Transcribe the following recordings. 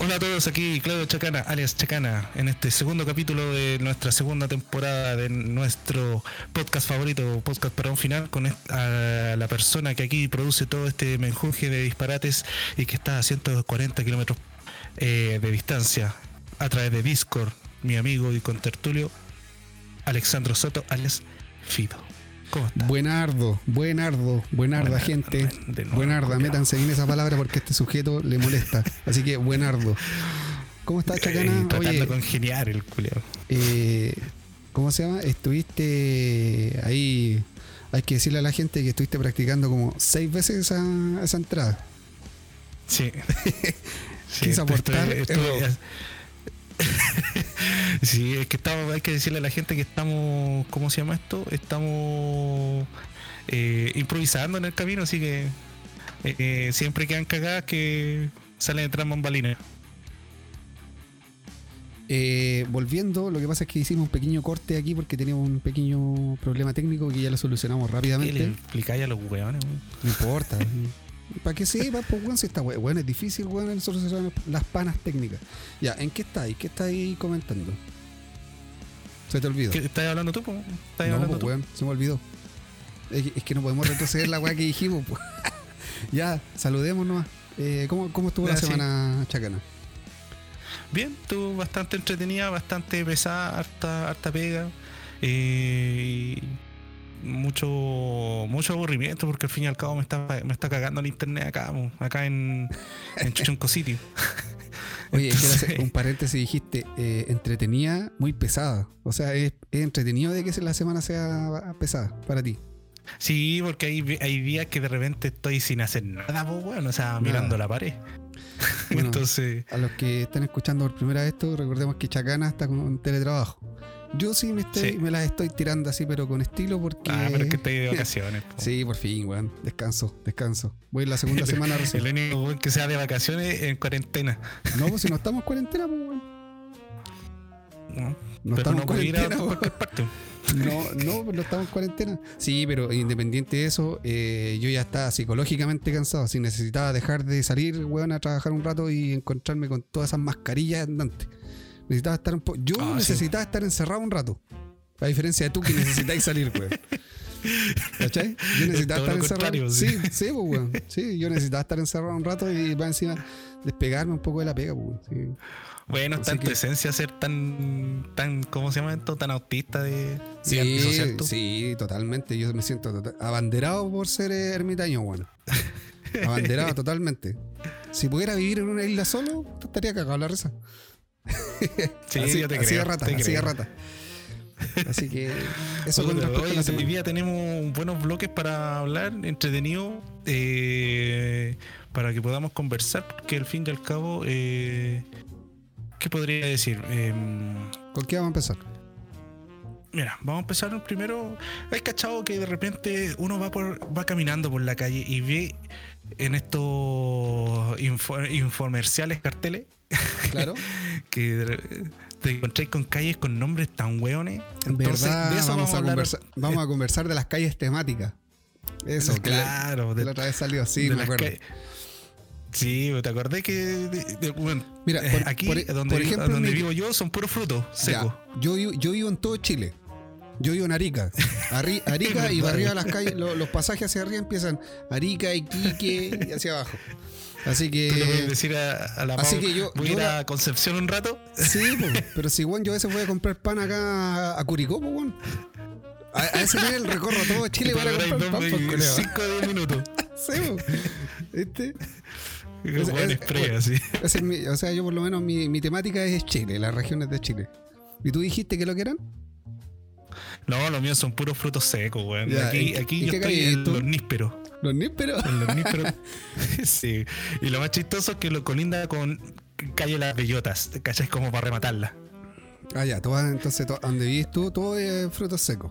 Hola a todos, aquí Claudio Chacana, alias Chacana, en este segundo capítulo de nuestra segunda temporada de nuestro podcast favorito, Podcast para un Final, con a la persona que aquí produce todo este menjunje de disparates y que está a 140 kilómetros eh, de distancia a través de Discord, mi amigo y contertulio, Alexandro Soto, alias Fido. Buenardo, buenardo, buenarda, Buenardo, gente. nuevo, Buenarda, métanse bien esa palabra porque a este sujeto le molesta. Así que, buenardo. ¿Cómo estás, Eh, Chacana? tratando Oye, de congeniar el culiao. eh, ¿cómo se llama? Estuviste ahí. Hay que decirle a la gente que estuviste practicando como seis veces esa, esa entrada. Sí. Quise aportar, error. sí, es que estamos, hay que decirle a la gente que estamos, ¿cómo se llama esto? Estamos eh, improvisando en el camino, así que eh, eh, siempre quedan cagadas que salen detrás bambalinas. Eh, volviendo, lo que pasa es que hicimos un pequeño corte aquí porque teníamos un pequeño problema técnico que ya lo solucionamos ¿Qué le rápidamente. explicáis a los hueones? No importa. Para que sepa, pues, weón, si está weón, es difícil, weón, el solucionar las panas técnicas. Ya, ¿en qué estáis? ¿Qué estáis comentando? Se te olvidó. ¿Qué estás hablando tú? po? ¿Estás No, hablando pues, tú? weón, se me olvidó. Es que, es que no podemos retroceder la weá que dijimos, pues. ya, saludemos nomás. Eh, ¿cómo, ¿Cómo estuvo Ya, la sí. semana, Chacana? Bien, estuvo bastante entretenida, bastante pesada, harta, harta pega. eh, mucho mucho aburrimiento porque al fin y al cabo me está, me está cagando el internet acá, acá en, en Chuchunco City. Oye, quiero hacer Entonces- un paréntesis, dijiste eh, entretenida, muy pesada. O sea, es, es entretenido de que la semana sea pesada para ti. Sí, porque hay, hay días que de repente estoy sin hacer nada, pues bueno, o sea, mirando la pared. Bueno, Entonces, A los que están escuchando por primera vez esto, recordemos que Chacana está con teletrabajo. Yo sí me, estoy, Sí. me las estoy tirando así, pero con estilo porque... ah, pero es que estoy de vacaciones. po. Sí, por fin, weón. Descanso, descanso. Voy la segunda semana recién. El único weón que sea de vacaciones en cuarentena. No, pues si no estamos en cuarentena, pues, weón. ¿no? No pero estamos no en cuarentena, parte. No, no, pues no estamos en cuarentena. Sí, pero independiente de eso, eh, yo ya estaba psicológicamente cansado. Así necesitaba dejar de salir, weón, a trabajar un rato y encontrarme con todas esas mascarillas andantes. Necesitaba estar un poco. Yo Ah, sí. necesitaba estar encerrado un rato. A diferencia de tú que necesitáis salir, weón. ¿Cachai? Yo necesitaba estar encerrado. Sí, sí. sí, pues, weón. Sí, yo necesitaba estar encerrado un rato y va encima despegarme un poco de la pega, pues. Sí. Bueno, está Así en tu esencia ser tan, tan, ¿cómo se llama esto? Tan autista de, Sí, antisocial sí, totalmente. Yo me siento tota- abanderado por ser ermitaño, bueno. Abanderado totalmente. Si pudiera vivir en una isla solo, estaría cagado la risa. Sí, así, yo te así creo, de rata, te así de rata. Así que eso con a hoy semana. día tenemos buenos bloques para hablar, entretenido, eh, para que podamos conversar, porque al fin y al cabo, eh, ¿qué podría decir? Em, ¿Con qué vamos a empezar? Mira, vamos a empezar primero. Hay cachado que de repente uno va por, va caminando por la calle y ve en estos info- infomerciales carteles Claro. que de- te encontráis con calles con nombres tan hueones. Entonces, ¿Verdad? de eso vamos, a conversar, vamos a conversar de las calles temáticas. Eso, claro, de, la otra vez salió, sí, de me acuerdo. Sí, ¿te acordé que de- de- bueno, Mira, eh, por- aquí por- donde, por ejemplo, donde mi- vivo yo son puros frutos Ya, secos. yo, vivo- yo vivo en todo Chile. Yo vivo en Arica. Ari- Arica y para arriba las calles, lo- los pasajes hacia arriba empiezan Arica, Iquique y hacia abajo. Así que. Tú le puedes decir a, a la así Pau, que yo- voy a yo ir a Concepción un rato. Sí, po, pero si weón, yo a veces voy a comprar pan acá a Curicó, po, weón. A, a ese nivel recorro todo Chile para comprar pan, dos- pues, culeo. 5 o 10 minutos. Sí, Ese- buen ese- spray, bueno. así. Es mi- o sea, yo por lo menos mi, mi temática es Chile, las regiones de Chile. ¿Y tú dijiste que lo que eran? No, los míos son puros frutos secos, weón. Aquí ¿en- aquí yo estoy en es los nísperos. Los nísperos. Los nísperos. sí. Y lo más chistoso es que lo colinda con calle Las Bellotas, ¿cachai? Como para rematarla. Ah, ya, entonces, donde vivís tú, todo es frutos secos.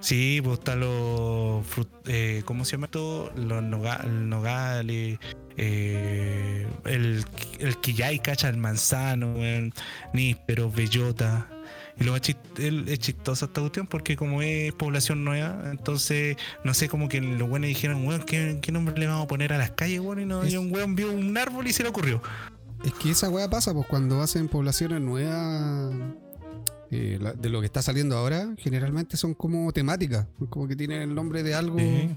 Sí, pues está los. eh, ¿Cómo se llama esto? Los noga- el nogales. eh, el, el quillay, cacha, el manzano, weón, níspero, bellota. Y lo más es chistosa esta cuestión porque, como es población nueva, entonces, no sé, como que los buenos dijeron, weón, ¿qué, qué nombre le vamos a poner a las calles, weón? Y, no, Es- y un weón vio un árbol y se le ocurrió. Es que esa weá pasa, pues cuando hacen poblaciones nuevas eh, la- de lo que está saliendo ahora, generalmente son como temáticas, como que tienen el nombre de algo. Sí.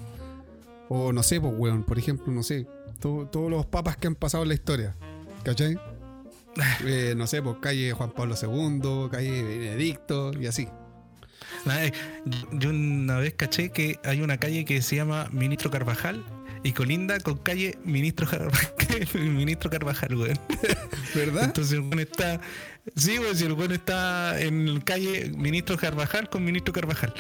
O no sé, pues weón, por ejemplo, no sé, to- todos los papas que han pasado en la historia, ¿cachai? Eh, no sé, pues calle Juan Pablo II, calle Benedicto y así. Yo- una vez caché que hay una calle que se llama Ministro Carvajal y colinda con calle Ministro, Jar- Ministro Carvajal, weón. ¿Verdad? Entonces el weón está. Sí, weón, si el weón está en calle Ministro Carvajal con Ministro Carvajal.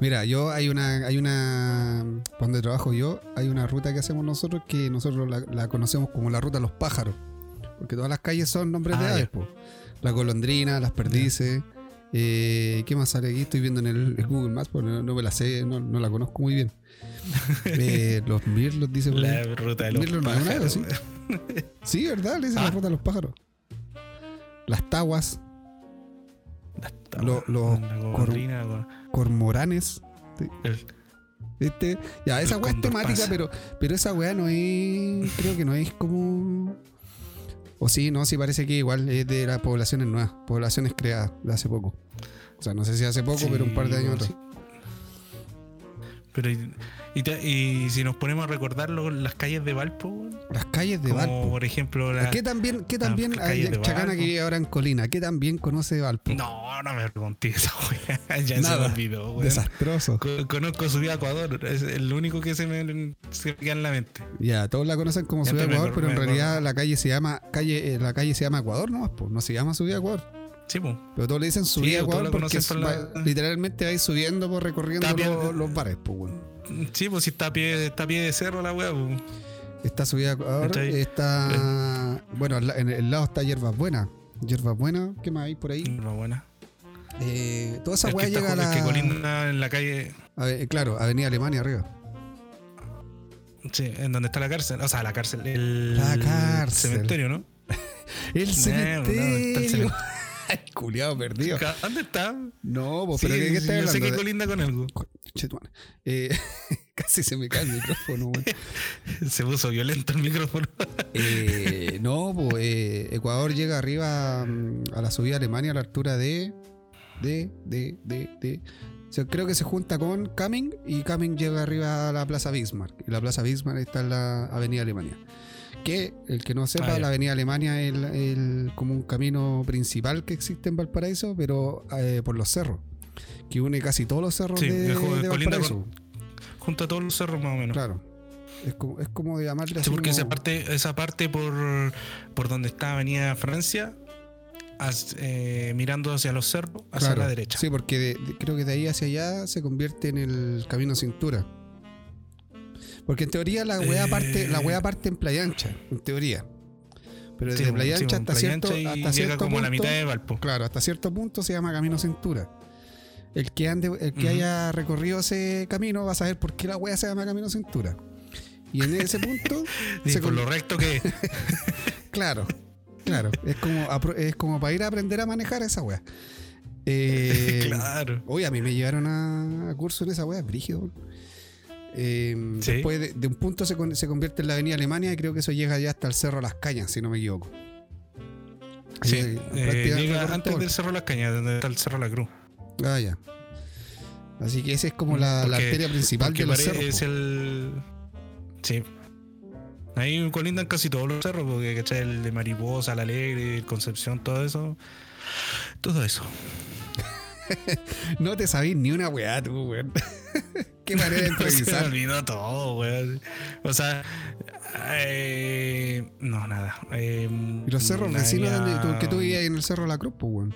Mira, yo hay una, hay una, donde trabajo yo, hay una ruta que hacemos nosotros que nosotros la, la conocemos como la ruta de los pájaros. Porque todas las calles son nombres de Ah, aves, po. La golondrina, las perdices. eh, ¿Qué más sale aquí? Estoy viendo en el, el Google Maps, porque no, no me la sé, no, no la conozco muy bien. Eh, los mirlos, dice por. La ruta de los Mirlo no es una ave, pájaros. ¿sí? weón. Sí, ¿verdad? Le dicen la Ah. ruta de los pájaros. Las taguas, Lo- los La golondrina, weón. cormoranes. El- ¿Viste? Ya, esa weá es temática, pasa. pero, pero esa weá no es. Creo que no es como. O sí, no, sí parece que igual es de las poblaciones nuevas, poblaciones creadas de hace poco. O sea, no sé si hace poco, Sí, pero un par de años atrás. Pero y, y te- y si nos ponemos a recordar lo- las calles de Valpo, Las calles de como Valpo. por ejemplo la, ¿Qué también, qué también Chacana que vive ahora en Colina? ¿Qué también conoce de Valpo? No, no me pregunté esa. Ya se Nada. me olvidó. Desastroso. Co- Conozco su vida Ecuador, es el único que se me, se me queda en la mente. Ya, todos la conocen como Ciudad Ecuador, pero en realidad la calle se llama calle, eh, la calle se llama Ecuador pues, no se llama Ciudad Ecuador. Sí, pues. Pero todos le dicen Sí, subida Ecuador la porque por va- literalmente vais subiendo por recorriendo Está bien. los, bares, pues, weón. Sí, pues si está a pie, está a pie de cerro la weá, pues. Está subida Ecuador, ¿Cachai? está. Bueno, en el lado está Hierbas Buenas. Hierbas Buenas, ¿qué más hay por ahí? No, buena. Eh, toda esa weá está llega a la. que colinda en la calle, a ver, claro, Avenida Alemania arriba. sí, en donde está la cárcel, o sea, la cárcel, el La cárcel. cementerio, ¿no? El No, no, está el cementerio. Culeado perdido. ¿Dónde está? No, pues, Sí, pero ¿de qué sí, estás yo sé hablando? que De- colinda con algo. Che, tu madre. Eh, casi se me cae el micrófono. Se puso violento el micrófono. Eh, no, pues eh, Ecuador llega arriba mm, a la subida a Alemania a la altura de. de. de. de. de. O sea, creo que se junta con Cumming y Cumming llega arriba a la Plaza Bismarck. Y la Plaza Bismarck está en la Avenida Alemania. Que el que no sepa, Ah, la Avenida Alemania es el, el- como un camino principal que existe en Valparaíso, pero eh, por los cerros. Que une casi todos los cerros Sí, de, de Valparaíso. Junto a todos los cerros más o menos. Claro. Es como, es como de llamarle así Sí, porque como- esa parte, esa parte por, por donde está Avenida Francia, as- eh, mirando hacia los cerros, hacia Claro, la derecha. Sí, porque de- creo que de ahí hacia allá se convierte en el camino cintura. Porque en teoría la weá Eh. parte, la weá parte en Playa Ancha, en teoría. Pero desde bueno, Playa Ancha bueno, hasta Playa cierto, Ancha hasta llega cierto como a la punto, mitad de Valpo. claro, hasta cierto punto se llama camino cintura. El que ande, el que haya recorrido ese camino va a saber por qué la weá se llama camino cintura. Y en ese punto, se por con- lo recto que es. Claro, claro. Es como, es como para ir a aprender a manejar esa weá. Eh, claro. Oye, a mí me llevaron a, a curso en esa weá, brígido. weón. Eh, Sí. Después de, de un punto se, se convierte en la avenida Alemania y creo que eso llega ya hasta el Cerro Las Cañas, si no me equivoco. Sí, Eh, eh, llega antes del Cerro Las Cañas, donde está el Cerro La Cruz. Ah, ya. Así que esa es como la, la arteria principal de los cerros. es el. Sí. Ahí colindan casi todos los cerros, porque ¿cachai? el de Mariposa, la Alegre, el Concepción, todo eso. Todo eso. No te sabís ni una weá, tú, weón. Qué manera de Se me improvisar. olvidó todo, weón. O sea, eh, no, nada. Eh, Y los cerros vecinos que tú vivías en el Cerro La Cruz, pues, weón.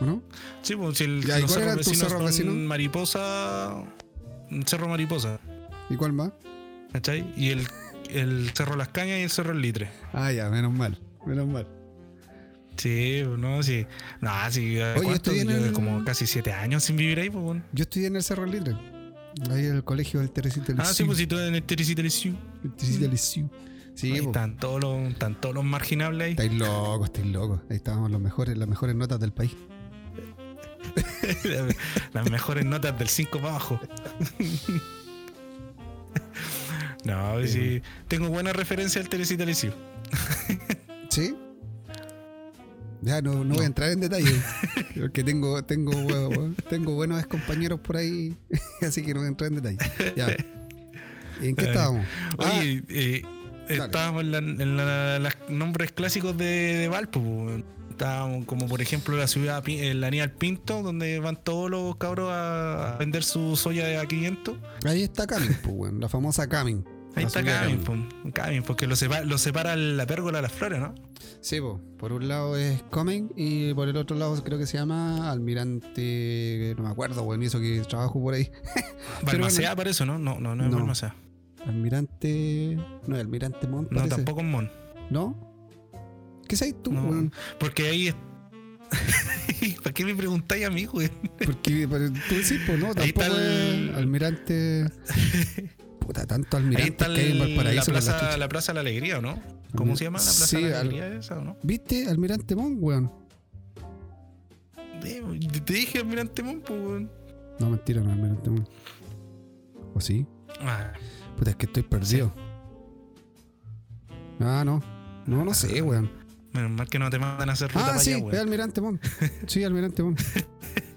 ¿O no? Sí, pues si el, Ya, ¿y los cuál cerros vecinos cerros son vecinos? Mariposa. Cerro Mariposa, ¿Y cuál más? ¿cachai? Y el, el Cerro Las Cañas y el Cerro El Litre. Ah, ya, menos mal. Menos mal. Sí, no, sí. No, sí. Oye, yo el- como casi siete años sin vivir ahí, pues, weón. Yo estudié en el Cerro Libre. Ahí en el colegio del Teresita del Ah, sí, pues si tú en el Teresita del. El Teresita del. Sí, Ahí po. están todos los, están todos los marginables ahí. Estáis locos, estáis locos. Ahí estábamos los mejores, las mejores notas del país. Las mejores notas del 5 para abajo. No, sí. Tengo buena referencia al Teresita del. ¿Sí? Ya no, no voy a entrar en detalle. Porque tengo, tengo, tengo buenos compañeros por ahí. Así que no voy a entrar en detalle. Ya. ¿Y ¿En qué Eh, estábamos? Ah, eh, estábamos en, la- en la- los nombres clásicos de, de Valpo. po. Estábamos como por ejemplo la ciudad, el Aníbal Pinto, donde van todos los cabros a vender su soya de a 500. ahí está Camin, pues, la famosa Camin. Ahí está Camin, po, Camin, porque lo separa, lo separa la pérgola de las flores, ¿no? Sí, po. por un lado es Comen y por el otro lado creo que se llama Almirante. No me acuerdo, weón, hizo que trabajo por ahí. Balmacea para eso, ¿no? No, no, no es No. Balmacea. Almirante. No, es Almirante Montt. No, parece. tampoco es Mon. ¿No? ¿Qué sabes tú, No. Porque ahí es. ¿Para qué me preguntáis a mí, güey? Porque tú decís, pues no, tampoco el- es Almirante. Puta, tanto almirante que hay en Valparaíso. la plaza, la Plaza de la Alegría, ¿o no? ¿Cómo se llama la Plaza Sí, de la al- Alegría esa, o no? ¿Viste? Almirante Montt, weón. Te dije Almirante Mon, pues, weón. No, mentira, no, Almirante Montt. ¿O sí? Ah, Puta, es que estoy perdido. Ah, no. No, no sé, weón. menos mal que no te mandan a hacer ruta Ah, para sí, allá, es weón. Almirante Montt. Sí, Almirante Montt.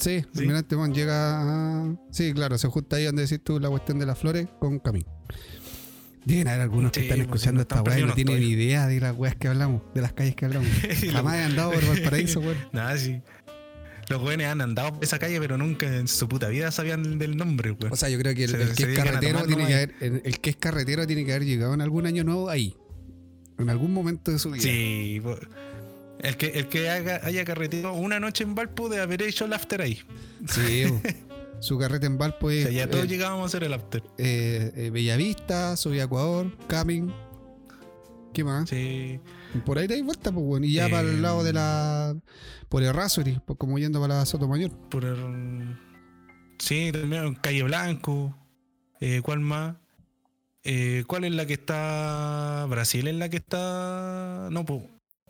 Sí, ¿Sí? Almirante llega a... Sí, claro, se junta ahí donde decís tú la cuestión de las flores con Camín. Deben haber algunos que están pues, escuchando esta weá y no tienen ni idea de las weas que hablamos, de las calles que hablamos. Jamás he andado por Valparaíso, weón. Nada, sí. Los jóvenes han andado por esa calle, pero nunca en su puta vida sabían del nombre, weón. O sea, yo creo que el, Se- el se que es carretero tiene que haber, el, el que es carretero tiene que haber llegado en algún año nuevo ahí. En algún momento de su vida. sí, po. El que, el que haga- haya carretero una noche en Valpo de haber hecho el after ahí. Sí, su carrete en Valpo O es sea, ya todos eh, llegábamos a hacer el after. eh, eh, Bellavista, Subía Ecuador, Camin. ¿Qué más? Sí. Por ahí dais vuelta, pues, bueno. Y ya para el lado de la. Por el Rasuri, pues, como yendo para la Sotomayor. Por el- Sí, también Calle Blanco. Eh, ¿Cuál más? Eh, ¿Cuál es la que está. Brasil es la que está. No, pues.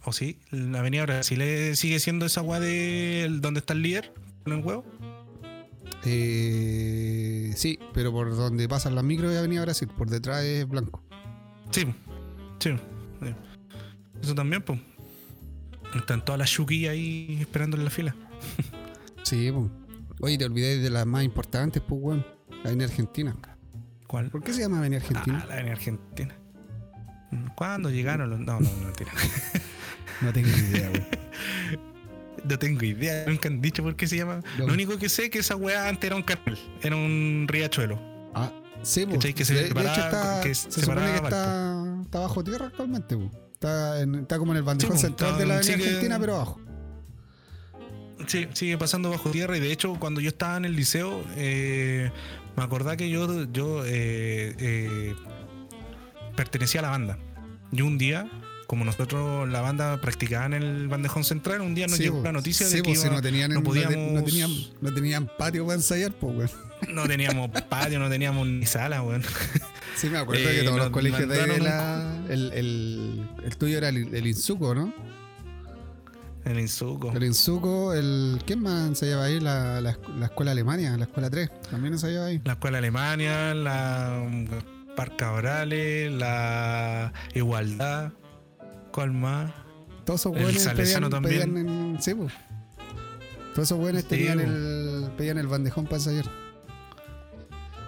¿O sí? La Avenida Brasil sigue siendo esa weá de donde está el líder con el huevo. Eh, sí, pero por donde pasan las micros de Avenida Brasil, por detrás es blanco. Sí, sí. sí. Eso también, pues. Están todas las chuquillas ahí esperando en la fila. Sí, pues. Oye, te olvidé de las más importantes, pues, weón. La Avenida Argentina. ¿Cuál? ¿Por qué se llama Avenida Argentina? Ah, la Avenida Argentina. ¿Cuándo llegaron los.? No, no, no, mentira. No tengo idea, weón. No tengo idea, nunca han dicho por qué se llama. No. Lo único que sé es que esa weá antes era un canal, era un riachuelo. Ah, sí, pues. Que se de, de separaba- hecho, está, que se separaba supone que está, está bajo tierra actualmente, pues. Está, en- está como en el bandejón pues, central está- de la Avenida sigue- Argentina, pero abajo. Sí, sigue pasando bajo tierra y de hecho cuando yo estaba en el liceo eh, me acordaba que yo, yo eh, eh, pertenecía a la banda. Y un día, como nosotros la banda practicaba en el bandejón central, un día nos Sí, llegó la noticia Sí, de que si iba- no tenían, no podíamos- no tenían, no tenían patio para ensayar, pues, weón. no teníamos patio, no teníamos ni sala, weón. Sí, me acuerdo Eh, que todos los colegios de ahí la. El, el, el tuyo era el, el Insuco, ¿no? El Insuco. El Insuco, el. ¿Quién más ensayaba ahí? La, la, la escuela Alemania, la escuela 3. También ensayaba ahí. La Escuela Alemania, la Parca Orales, la Igualdad, ¿cuál más? Todos esos buenos pedían, también. pedían en- sí, pues. Todos esos buenos Sí, tenían el, pedían el bandejón para ensayar.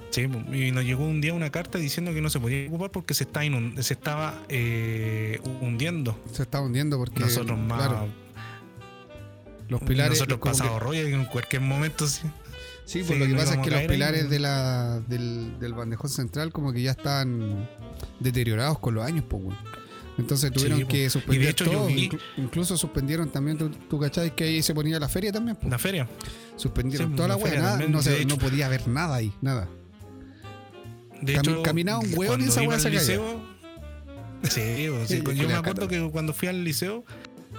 Sí, y nos llegó un día una carta diciendo que no se podía ocupar porque se, está inund- se estaba eh, hundiendo. Se estaba hundiendo porque. Nosotros más. Claro, los pilares. nosotros como que- pasado rollo en cualquier momento sí. Sí, Sí, pues lo que pasa es que los pilares de la, del, del bandejón central como que ya están deteriorados con los años, pues. Entonces tuvieron Sí, po. que suspender Y de hecho yo todo. vi- incluso suspendieron también, tú, tú cachai que ahí se ponía la feria también, pues. La feria. Suspendieron Sí, toda la weá, no, se- no podía haber nada ahí, nada. De Cami- hecho, caminaba un hueón cuando esa weá se liceo. Sí, pues, sí, Sí, yo me acuerdo que cuando fui al liceo,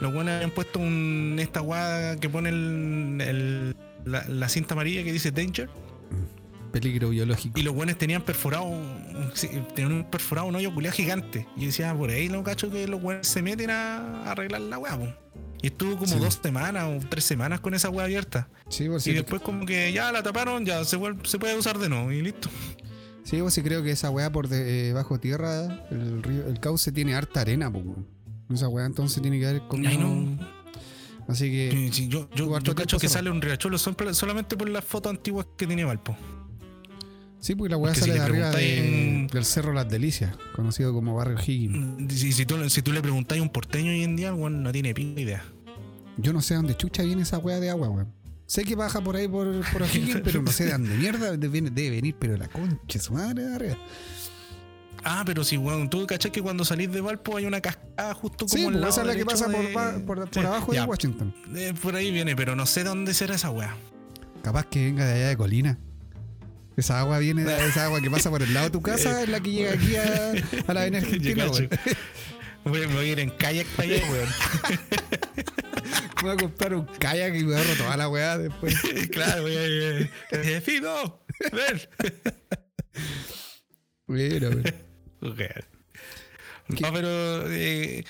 los buenos habían puesto un, esta weá que pone el, el- la, la cinta amarilla que dice Danger. Peligro biológico. Y los buenos tenían perforado, tenían perforado un hoyo culiado gigante. Y decía, "Ah, por ahí lo cacho que los buenos se meten a arreglar la weá, po". Y estuvo como Sí. dos semanas o tres semanas con esa weá abierta. Sí, por Y después como que ya la taparon, ya se, se puede usar de nuevo y listo. Sí, pues sí creo que esa weá por de, eh, bajo tierra, el río, el cauce tiene harta arena, pues. Esa weá entonces tiene que haber comido. Ay, no. Así que. Sí, yo yo, yo cacho que sale un riachuelo son- solamente por las fotos antiguas que tiene Valpo. Sí, pues la weá sale si de arriba de- del Cerro Las Delicias, conocido como Barrio Higgins. Si, si tú, si tú le preguntáis a un porteño hoy en día, weón no tiene pinta idea. Yo no sé dónde chucha viene esa weá de agua, weón. Sé que baja por ahí por, por O'Higgins, pero no sé de dónde mierda de- viene- debe venir, pero la concha, su madre de arriba. Ah, pero si, weón, tú cachás que cuando salís de Valpo hay una cascada justo como Sí, pues lado esa es la que pasa por, de- ba- por, por Sí, abajo ya, de Washington. eh, por ahí viene, pero no sé dónde será esa weá. Capaz que venga de allá de Colina. Esa agua viene de esa agua que pasa por el lado de tu casa, es la que llega aquí a, a la avenida Argentina, weón. Voy, me voy a ir en kayak para allá, weón. Voy a comprar un kayak y me agarro toda la weá después. claro, voy a ir. eh, Fido, ven. Mira, weón. No, pero eh,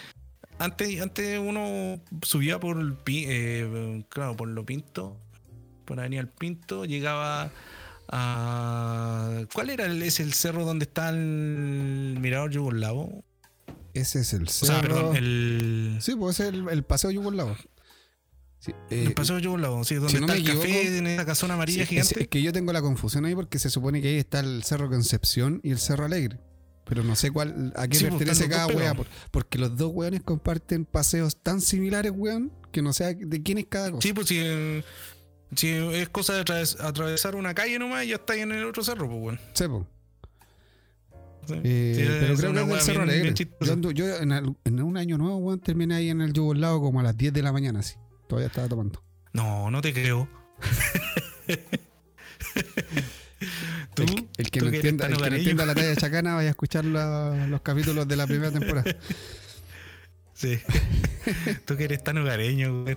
antes, antes uno subía por el eh, claro, por lo pinto, por Avenida El Pinto, llegaba a ¿cuál era el, es el cerro donde está el mirador yugoslavo? Ese es el O cerro. sea, perdón, el, Sí, pues es el, el paseo yugoslavo. Sí, eh, el paseo yugoslavo, sí, donde si no está el café en esa casona amarilla sí, es, gigante. es que yo tengo la confusión ahí porque se supone que ahí está el cerro Concepción y el cerro Alegre. Pero no sé cuál, a qué Sí, pues, pertenece los cada por- porque los dos weones comparten paseos tan similares, weón, que no sé de quién es cada cosa. Sí, pues si, si es cosa de atraves- atravesar una calle nomás, ya está ahí en el otro cerro, pues bueno. Sí. Eh, Sí, pero creo que es del Cerro bien- Alegre. bien. Yo, ando- yo en, en un año nuevo, weón, terminé ahí en el yugoslavo como a las 10 de la mañana, así. Todavía estaba tomando. No, no te creo. ¿Tú? El, que- el que ¿Tú no entienda, tan el que no entienda la talla chacana vaya a escuchar la- los capítulos de la primera temporada. Sí. Tú que eres tan hogareño, güey.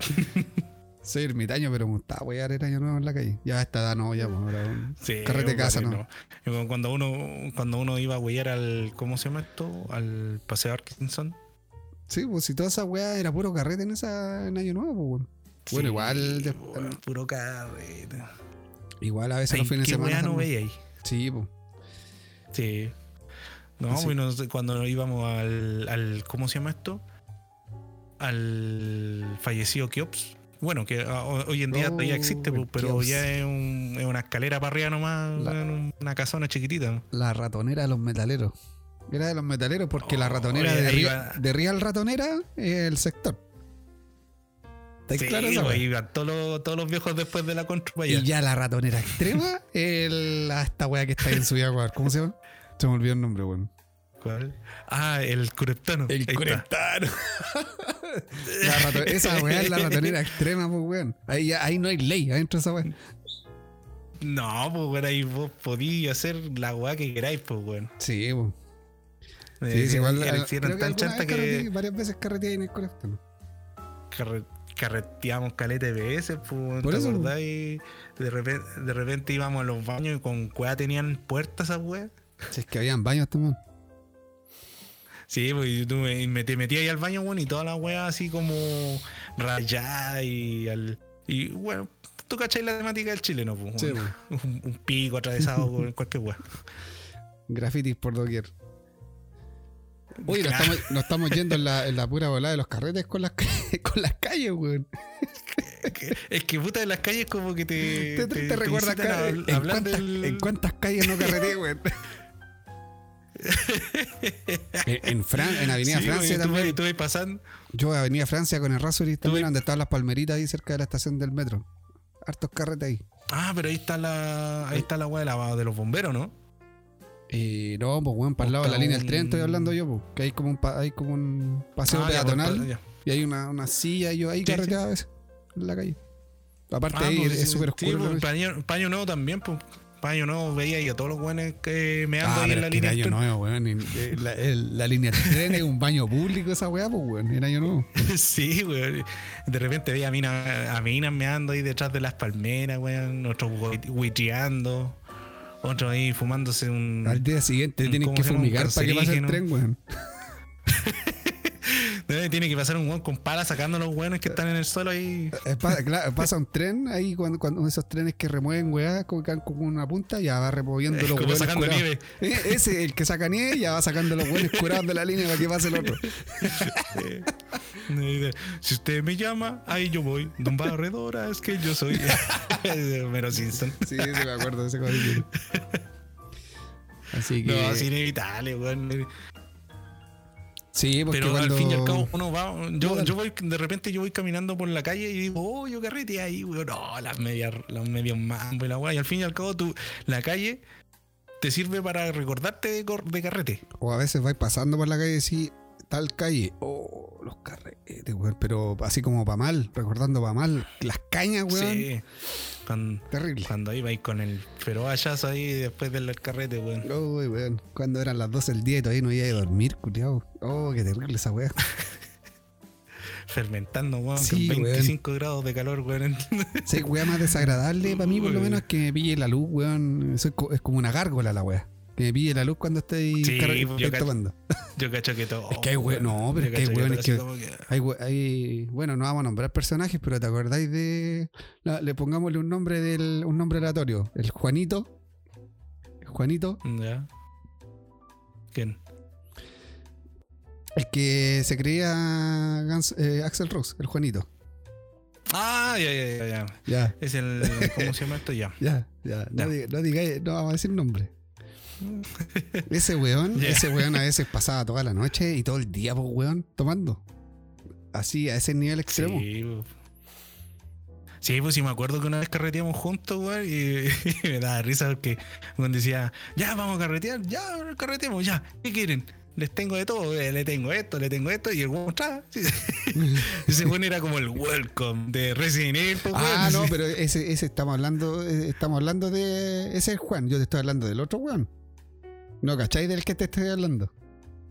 Soy ermitaño, pero me gustaba wear el año nuevo en la calle. Ya está, no, ya, pues, ahora Sí, carrete de casa, ¿no? como Cuando uno, cuando uno iba a huellar al, ¿cómo se llama esto? Al Paseo Arkinson. Sí, pues si toda esa weá era puro carrete en esa en año nuevo, pues. Bueno, igual weón, puro carrete. Igual a veces Ay, los fines de ¿Qué semana. no veía ahí? Sí, pues. Sí. No, Sí. bueno, cuando íbamos al, al. ¿Cómo se llama esto? Al fallecido Kiops. Bueno, que ah, ho- hoy en día Oh, todavía existe, pues, pero Kiops. ya es, un- es una escalera para arriba nomás, La- una casona chiquitita. ¿no? La ratonera de los metaleros. Era de los metaleros porque la Oh, ratonera oye, de, Real, de Real Ratonera es el sector. ¿Está Sí, claro pues, iban todos los, todos los viejos después de la contra. Y ya la ratonera extrema, el, a esta weá que está ahí en su Jaguar. ¿Cómo se llama? Se me olvidó el nombre, weón. ¿Cuál? Ah, el cureptano. La rato- esa weá es la ratonera extrema, pues weón. Ahí, ahí no hay ley adentro de esa weá. No, pues bueno, ahí vos podías hacer la weá que queráis, pues weón. Sí, pues. Eh, Sí, sí, igual. ah, creo que tan chanta varias veces carreteé en el colector. carre- carreteábamos caleta de veces, pues, Por ¿te eso. acordás? Y de repente, de repente íbamos a los baños y con cueva tenían puertas esas weas. Si es que habían baños también. Sí, pues y tú me, me- te metías ahí al baño, bueno, y toda la wea así como rayada y al. Y bueno, tú cachai la temática del chileno, pues. Sí, un, un- un pico atravesado con cualquier wea. Grafitis por doquier. Oye, nos estamos, nos estamos yendo en la, en la pura volada de los carretes con las, con las calles, weón. Es que puta de las calles como que te. ¿Te, te, recuerdas incitan a ¿En, cuántas, del- en cuántas calles no carreteé, weón? en, Fran- en Avenida Sí, Francia también. vas pasando. Yo Avenida Francia con el Rasuris también, donde estaban las palmeritas ahí cerca de la estación del metro. Hartos carretes ahí. Ah, pero ahí está la. Ahí está la wea de, la- de los bomberos, ¿no? Y no, pues weón, para el lado de la línea del tren estoy hablando yo, pues. Que hay como un, pa- hay como un paseo Ah, ya, pues, peatonal ya. y hay una, una silla y yo ahí Sí, carreteaba a veces en la calle. Aparte Ah, ahí pues, es sí, súper sí, oscuro. pues, la noche. paño, paño nuevo también, pues. para año nuevo veía yo a todos los buenos que me ando Ah, ahí en la es que en línea. año del tren. nuevo, weón. eh, La, el- la línea del tren es un baño público esa weá, pues, weón. En año nuevo. Sí, weón. De repente veía a minas, a minas meando ahí detrás de las palmeras, weón. Otros hui- Otros ahí fumándose un. Al día siguiente tienen ¿cómo que fumigar para que pase el tren, weón. Eh, Tiene que pasar un weón con pala sacando los weones que están en el suelo ahí. Eh, pa- claro, pasa un tren ahí cuando, cuando esos trenes que remueven weá, como que van con una punta, ya va removiendo Es los como sacando curados. nieve. Eh, ese, el que saca nieve, ya va sacando los hueones curados de la línea para que pase el otro. Si usted me llama, ahí yo voy. Don Barredora, es que yo soy. Mero Simpson. Sí, sí, me acuerdo de ese capítulo. Así que. No, es inevitable, weón. Sí, porque Pero cuando... al fin y al cabo uno va. Yo, yo voy, de repente yo voy caminando por la calle y digo, oh, yo carrete ahí, weón. No, las medias, los medios mambo y la weá. Y al fin y al cabo, tú, la calle te sirve para recordarte de, cor- de carrete. O a veces vais pasando por la calle y decís, tal calle, oh, los carretes, weón. Pero así como para mal, recordando para mal. Las cañas, weón. Sí. Cuando, Terrible. cuando ibais con el feroz hallazo ahí después del carrete, weón. Uy, weón. Cuando eran las 12 del día y todavía no iba a dormir, culiao. Oh, qué terrible esa weá. Fermentando, weón. Sí, con weón. 25 grados de calor, weón. Sí, weá más desagradable para mí, por lo menos, que me pille la luz, weón. Eso es, es como una gárgola la weá. Que me pille la luz cuando estoy, Sí, yo cacho. tomando. Yo cacho que todo. Es que hay we- no, pero es que hay así que- Hay, hay- bueno, no vamos a nombrar personajes, pero ¿te acordáis de. la- le pongámosle un nombre del. un nombre aleatorio. El Juanito. Juanito. Ya. ¿Quién? El que se creía eh, Axel Rose, el Juanito. Ah, ya, ya, ya, ya. Ya, Es el. ¿Cómo se llama esto? Ya. ya, ya. No digáis, no vamos a decir nombre. Ese weón, ese weón a veces pasaba toda la noche y todo el día, pues weón, tomando. Así, a ese nivel extremo. Sí, pues. Sí, pues sí, me acuerdo que una vez carreteamos juntos, güey, y, y me daba risa porque cuando decía, ya vamos a carretear, ya carreteamos, ya, ¿qué quieren? Les tengo de todo, eh, le tengo esto, le tengo esto, y el mostraba. sí. Ese güey era como el welcome de Resident Evil, pues, Ah, no, pero ese, ese estamos hablando, eh, estamos hablando de. Ese es Juan, yo te estoy hablando del otro Juan. No, ¿cachai? Del que te estoy hablando.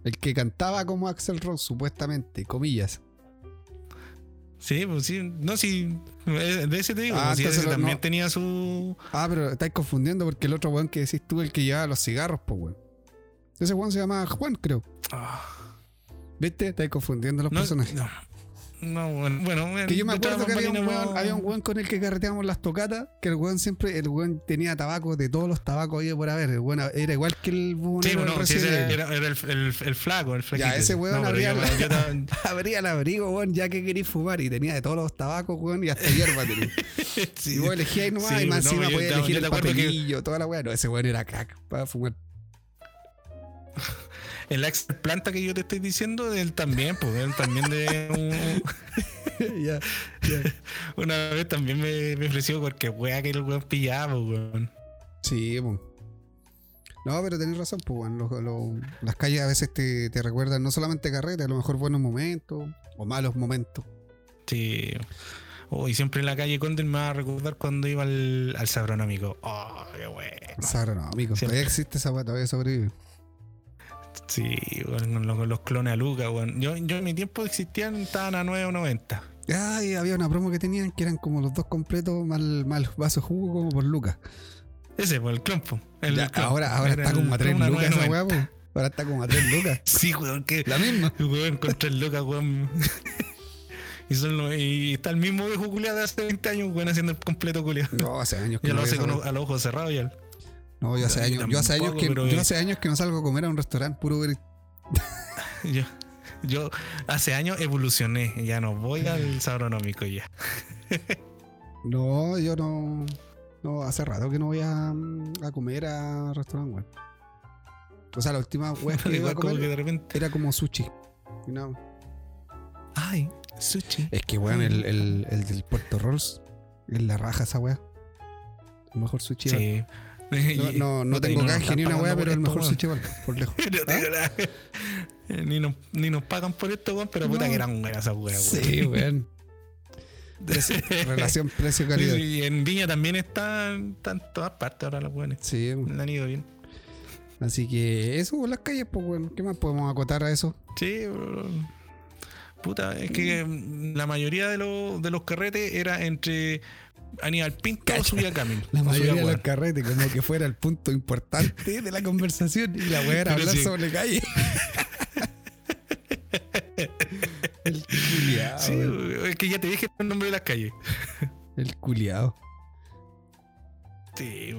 El que cantaba como Axel Rose, supuestamente, comillas. Sí, pues sí, no, sí, eh, de ese te digo, Ah, pues, sí, ese lo- también no. tenía su... Ah, pero estáis confundiendo porque el otro Juan que decís tú, el que llevaba los cigarros, pues weón. Ese Juan se llama Juan, creo. Ah, ¿Viste? Estáis confundiendo los no, personajes. no, no, bueno, bueno, Que yo me acuerdo que había un, weón, no- había un weón con el que carreteamos las tocatas, que el weón siempre, el weón tenía tabaco de todos los tabacos ahí por haber. El weón era igual que el Sí, bueno, sí, era, era el, el, el flaco, el flaquito. ese weón pero abría yo- la- yo estaba- Abría el abrigo, weón, ya que querías fumar y tenía de todos los tabacos, weón, y hasta hierba tenía. Sí. Y vos elegías nomás Sí, y más no, encima podías elegir el acuerdo que- papelillo, toda la weá. No, ese weón era crack para fumar. El ex planta que yo te estoy diciendo, él también, pues él también de un- una vez también me, me ofreció porque wea que el weón pillaba, pues, weón. Sí, po. No, pero tenés razón, pues, weón. Lo- lo- las calles a veces te, te recuerdan no solamente carreras, a lo mejor buenos momentos o malos momentos. Sí. Oh, y siempre en la calle Condel me va a recordar cuando iba al, al sabronómico. Oh, qué bueno. Sabro, no, amigo. Siempre. Todavía existe esa todavía sobrevive. Sí, bueno, los, los clones a Luca, weón. Yo, yo en mi tiempo existían, estaban a 9.90. Ay, había una promo que tenían que eran como los dos completos, mal, mal vaso de jugo como por lucas. Ese, pues el clon, po. El Ya, ahora ahora está el como a 3 clon a lucas esa 9.90. weá, po. Ahora está como a 3 lucas. Sí, weón, que La misma. Weón, con tres lucas, weón. y, son los- y está el mismo viejo culiado de hace 20 años, weón, haciendo el completo culiado. No, hace años que Ya lo hace con, a los ojos cerrados ya. No, yo hace años, yo hace años que yo hace años que no salgo a comer a un restaurante puro ver- Yo, yo hace años evolucioné, ya no voy al sabronómico ya. No, yo no. No, hace rato que no voy a, a comer a restaurante, weón. O sea, la última weá que iba a que comer de repente. era como sushi. No. Ay, sushi. Es que, weón, el, el, el del Puerto Rolls es la raja esa weá. El mejor sushi. Sí. No, no, no tengo canje ni una weá, pero el mejor weón. sushi por lejos. Nada. ni, nos, ni nos pagan por esto, weón, pero puta que eran buenas esas weas, weón. Sí, weón. Precio- relación precio-calidad. Y en Viña también están, están todas partes ahora los buenos. Sí, Le han ido bien. así que eso las calles, pues, weón. ¿Qué más podemos acotar a eso? Sí, bro. puta, es que mm, la mayoría de, los de los carretes era entre Aníbal Pinto o Subía Camil. La mayoría de los carretes, como que fuera el punto importante de la conversación y la weá era hablar sí. sobre calle. el culiao. Sí, es que ya te dije el nombre de las calles. El culiao. Sí,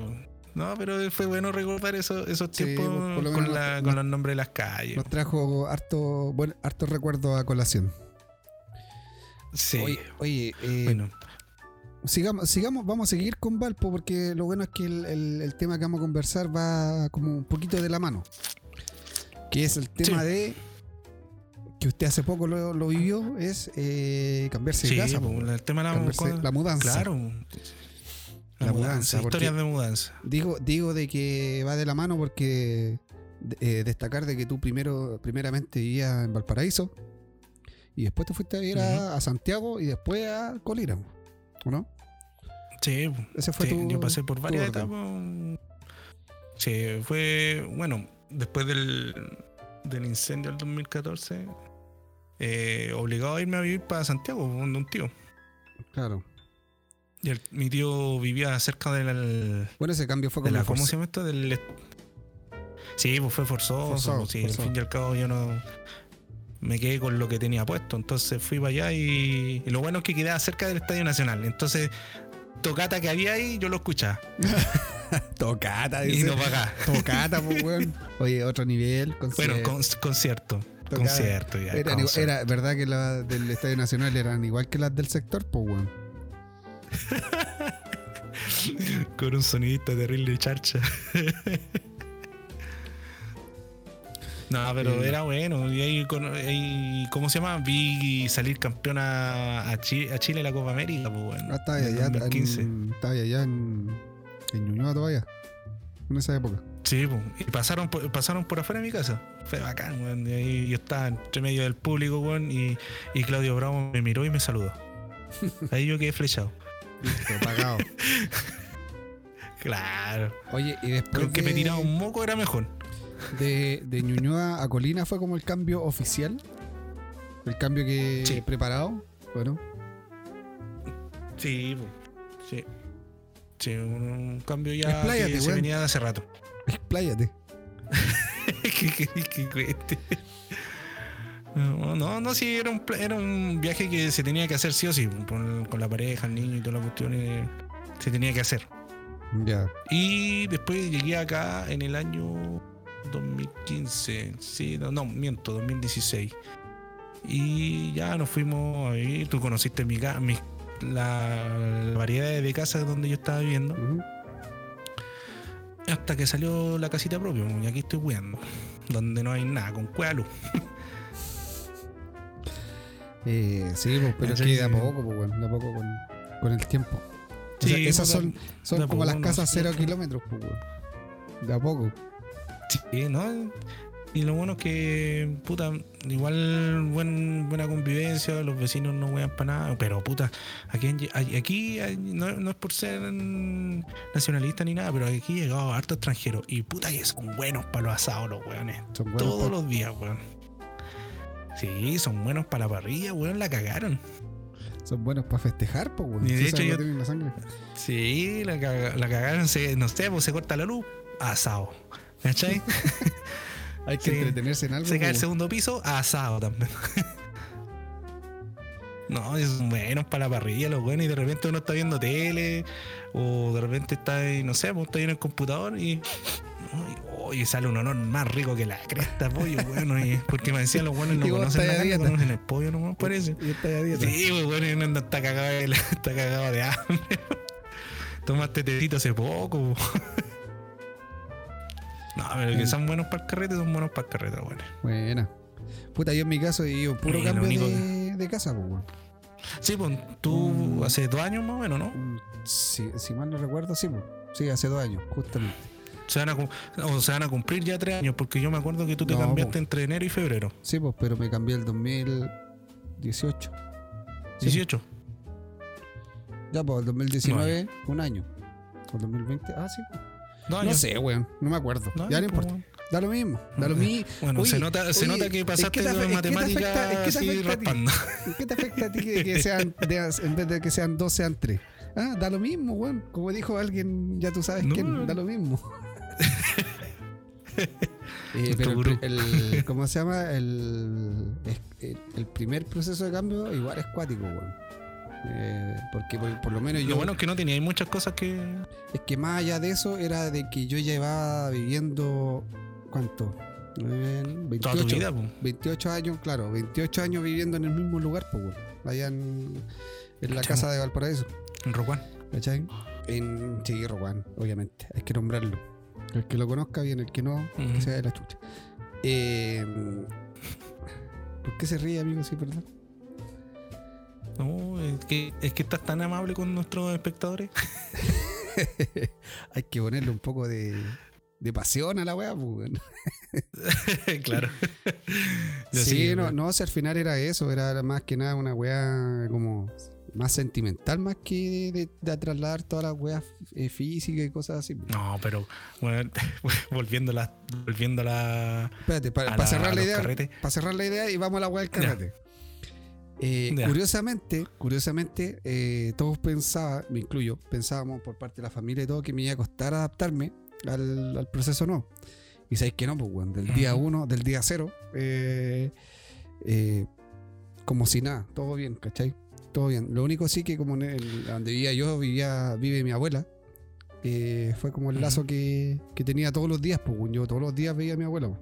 no, pero fue bueno recordar eso, esos tiempos menos con, la- nos- con los nombres de las calles. Nos trajo harto, bueno, harto recuerdo a colación. Sí, Oye, oye eh, bueno. Sigamos, sigamos, vamos a seguir con Valpo porque lo bueno es que el, el- el tema que vamos a conversar va como un poquito de la mano. Que es el tema Sí. de que usted hace poco lo, lo vivió, es eh, cambiarse de Sí, casa. po, po. el tema de la, Cambiarse- la mudanza. Claro. La, La mudanza, historias de mudanza. Digo, digo de que va de la mano porque eh, destacar de que tú primero, primeramente vivías en Valparaíso y después te fuiste a ir a, a Santiago y después a Colina, ¿o no? Sí, Ese fue sí, tu. yo pasé por varias etapas. Sí, fue, bueno, después del, del incendio del 2014, eh, obligado a irme a vivir para Santiago, donde un tío. Claro. Y el- mi tío vivía cerca del, Bueno, ese cambio fue de como la, ¿cómo se llama esto? Del, sí, pues fue forzoso. Pues sí, forzado. Al fin y al cabo yo no me quedé con lo que tenía puesto. Entonces fui para allá y, y lo bueno es que quedaba cerca del Estadio Nacional. Entonces, tocata que había ahí, yo lo escuchaba. Tocata, Y dice. no para acá. Tocata, pues, weón. Oye, otro nivel. Con Bueno, con- concierto. Concierto, ya. Concierto. era verdad que las del Estadio Nacional eran igual que las del sector, pues, weón. Con un sonidista terrible de charcha. No, pero era bueno. Y ahí, ahí, ¿cómo se llama? Vi salir campeón a, a Chi- a Chile en la Copa América, pues bueno. Ah, estaba allá, 2015. en, estaba allá en, en Ñuñoa todavía. En esa época. Sí, pues. Y pasaron por, pasaron por afuera de mi casa. Fue bacán, weón. Y ahí yo estaba entre medio del público, weón. Y, y Claudio Bravo me miró y me saludó. Ahí yo quedé flechado. Listo, pagado. Claro. Oye, y después Creo que me tiraba un moco era mejor. De, de Ñuñoa a Colina fue como el cambio oficial. El cambio que Sí. preparado. Bueno, Sí, sí. Sí, un cambio ya Expláyate, que se weón. venía hace rato. expláyate. ¿Qué querés que cuente? No, no, no, sí, era un, era un viaje que se tenía que hacer sí o sí, con, con la pareja, el niño y toda la cuestión, eh, se tenía que hacer. Ya. Y después llegué acá en el año 2015, sí, no, no, miento, 2016. Y ya nos fuimos a vivir, tú conociste mi, mi la, la variedad de casas donde yo estaba viviendo. Hasta que salió la casita propia, y aquí estoy cuidando. Donde no hay nada, con cueva luz. Eh, sí, pues, pero es que de a poco, pues, bueno, de a poco con, con el tiempo. O sea, Sí, esas pues, son, como las casas cero kilómetros, pues. De a poco. Sí, ¿no? Y lo bueno es que, puta, igual buen, buena convivencia, los vecinos no wean para nada, pero puta, aquí, aquí no, no es por ser nacionalista ni nada, pero aquí ha llegado harto extranjero y puta que son buenos para los asados los weones. Son buenos Todos los días, weón. Sí, son buenos para la parrilla, weón, la cagaron. Son buenos para festejar, pues, weón. Y de Sí, hecho yo- la sangre. Sí, la, la cagaron, se, no sé, pues se corta la luz, asado. ¿Cachai? Hay que Sí. entretenerse en algo. Se cae el segundo piso, asado también. No, son buenos para la parrilla, los buenos, y de repente uno está viendo tele, o de repente está, ahí, no sé, pues está ahí en el computador y. Oye, sale un olor más rico que la cresta, pollo, bueno, y porque me decían los buenos no conocen la dieta. conocen el pollo, no me parece. Y está ya a dieta. Sí, pues bueno, y uno está cagado de, está cagado de hambre. Tomaste tecito hace poco. No, pero que son buenos para el carrete, son buenos para el carrete, bueno. Buena. Puta, yo en mi caso he ido puro cambio único de, de casa, pues, weón. Sí, pues tú Mm. hace dos años más o menos, ¿no? Mm, Si, si mal no recuerdo, sí, pues. Sí, hace dos años, justamente. Se van, a, o se van a cumplir ya tres años, porque yo me acuerdo que tú te No, cambiaste po. entre enero y febrero. Sí, pues, pero me cambié el 2018. Sí. 18. Ya, pues, el 2019, un año. ¿O 2020? Ah, sí. No, No sé, weón. No me acuerdo. no, ya no importa. Da lo mismo. Da lo mismo. Bueno, Oye, se nota, se nota que ¿en pasaste de te matemática qué te afecta qué te afecta a ti que, que sean de- en vez de que sean dos, sean tres? Ah, da lo mismo, weón. Como dijo alguien, ya tú sabes No. quién, da lo mismo. Eh, pero el, ¿cómo se llama? El, el, el primer proceso de cambio igual es cuático, weón. Eh, porque por, por lo menos yo Lo bueno es que no tenía muchas cosas que. es que más allá de eso era de que yo llevaba viviendo ¿cuánto? Eh, Toda tu 28, vida, po. 28 años, claro, 28 años viviendo en el mismo lugar, pues, allá en, en la casa de Valparaíso, En Rocuán. ¿cachai? En Chiquirro, Juan, obviamente, hay que nombrarlo. El que lo conozca bien, el que no, que Ujú. se vaya de la chucha. Eh, ¿Por qué se ríe, amigo? Sí, perdón. No, es que, es que estás tan amable con nuestros espectadores. hay que ponerle un poco de, de pasión a la weá, pues, claro. Sí, no, no, si al final era eso, era más que nada una weá como más sentimental más que de, de trasladar todas las weas eh, físicas y cosas así. No, pero bueno, volviendo a la, volviendo a la, Espérate, para, a para la- cerrar la idea, para cerrar la idea y vamos a la weá del Ya. Eh. Curiosamente, curiosamente, eh, todos pensaban, me incluyo, pensábamos por parte de la familia y todo que me iba a costar adaptarme al, al proceso no. Y sabéis que no, pues weón, del día uno, del día cero, eh, como si nada, todo bien, ¿cachai? Todo bien. Lo único sí que como en el- donde vivía yo, vivía, vive mi abuela. fue como el lazo que, que tenía todos los días, pues yo todos los días veía a mi abuela. pues.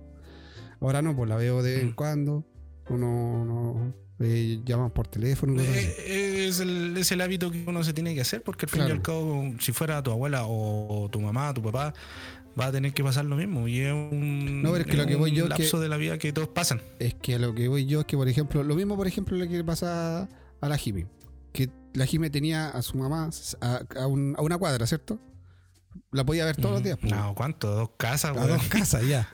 Ahora no, pues la veo de vez en Mm. cuando. Uno no eh, llaman por teléfono. Eh, es, el, es el hábito que uno se tiene que hacer, porque al fin y al cabo, si fuera tu abuela o tu mamá, tu papá, va a tener que pasar lo mismo. Y es un, No, pero es que lo que voy yo lapso que- de la vida que todos pasan. Es que a lo que voy yo es que, por ejemplo, lo mismo, por ejemplo, le que pasa a la Jime. Que la Jime tenía a su mamá a, a un- a una cuadra, ¿cierto? La podía ver todos los días. No, ¿cuánto? Dos casas, a dos casas ya.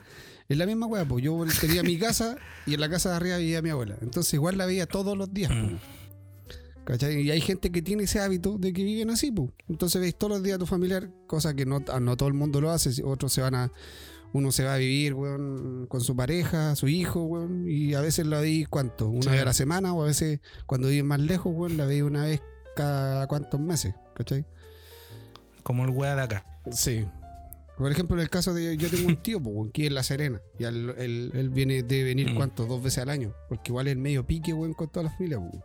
Es la misma weá, pues yo tenía mi casa y en la casa de arriba vivía mi abuela. Entonces igual la veía todos los días. Mm. ¿Cachai? Y hay gente que tiene ese hábito de que viven así, pues. Entonces veis todos los días a tu familiar, cosa que no, no todo el mundo lo hace. Otros se van a. Uno se va a vivir, weón, con su pareja, su hijo, weón. Y a veces la veis, ¿cuánto? Una Sí. vez a la semana, o a veces cuando viven más lejos, weón, la veis una vez cada cuantos meses, ¿cachai? Como el weá de acá. Sí. Por ejemplo, en el caso de yo tengo un tío, pues, que es en La Serena. Y él, él viene de venir, Mm. ¿cuánto? Dos veces al año. Porque igual es medio pique, weón, con toda la familia, pues.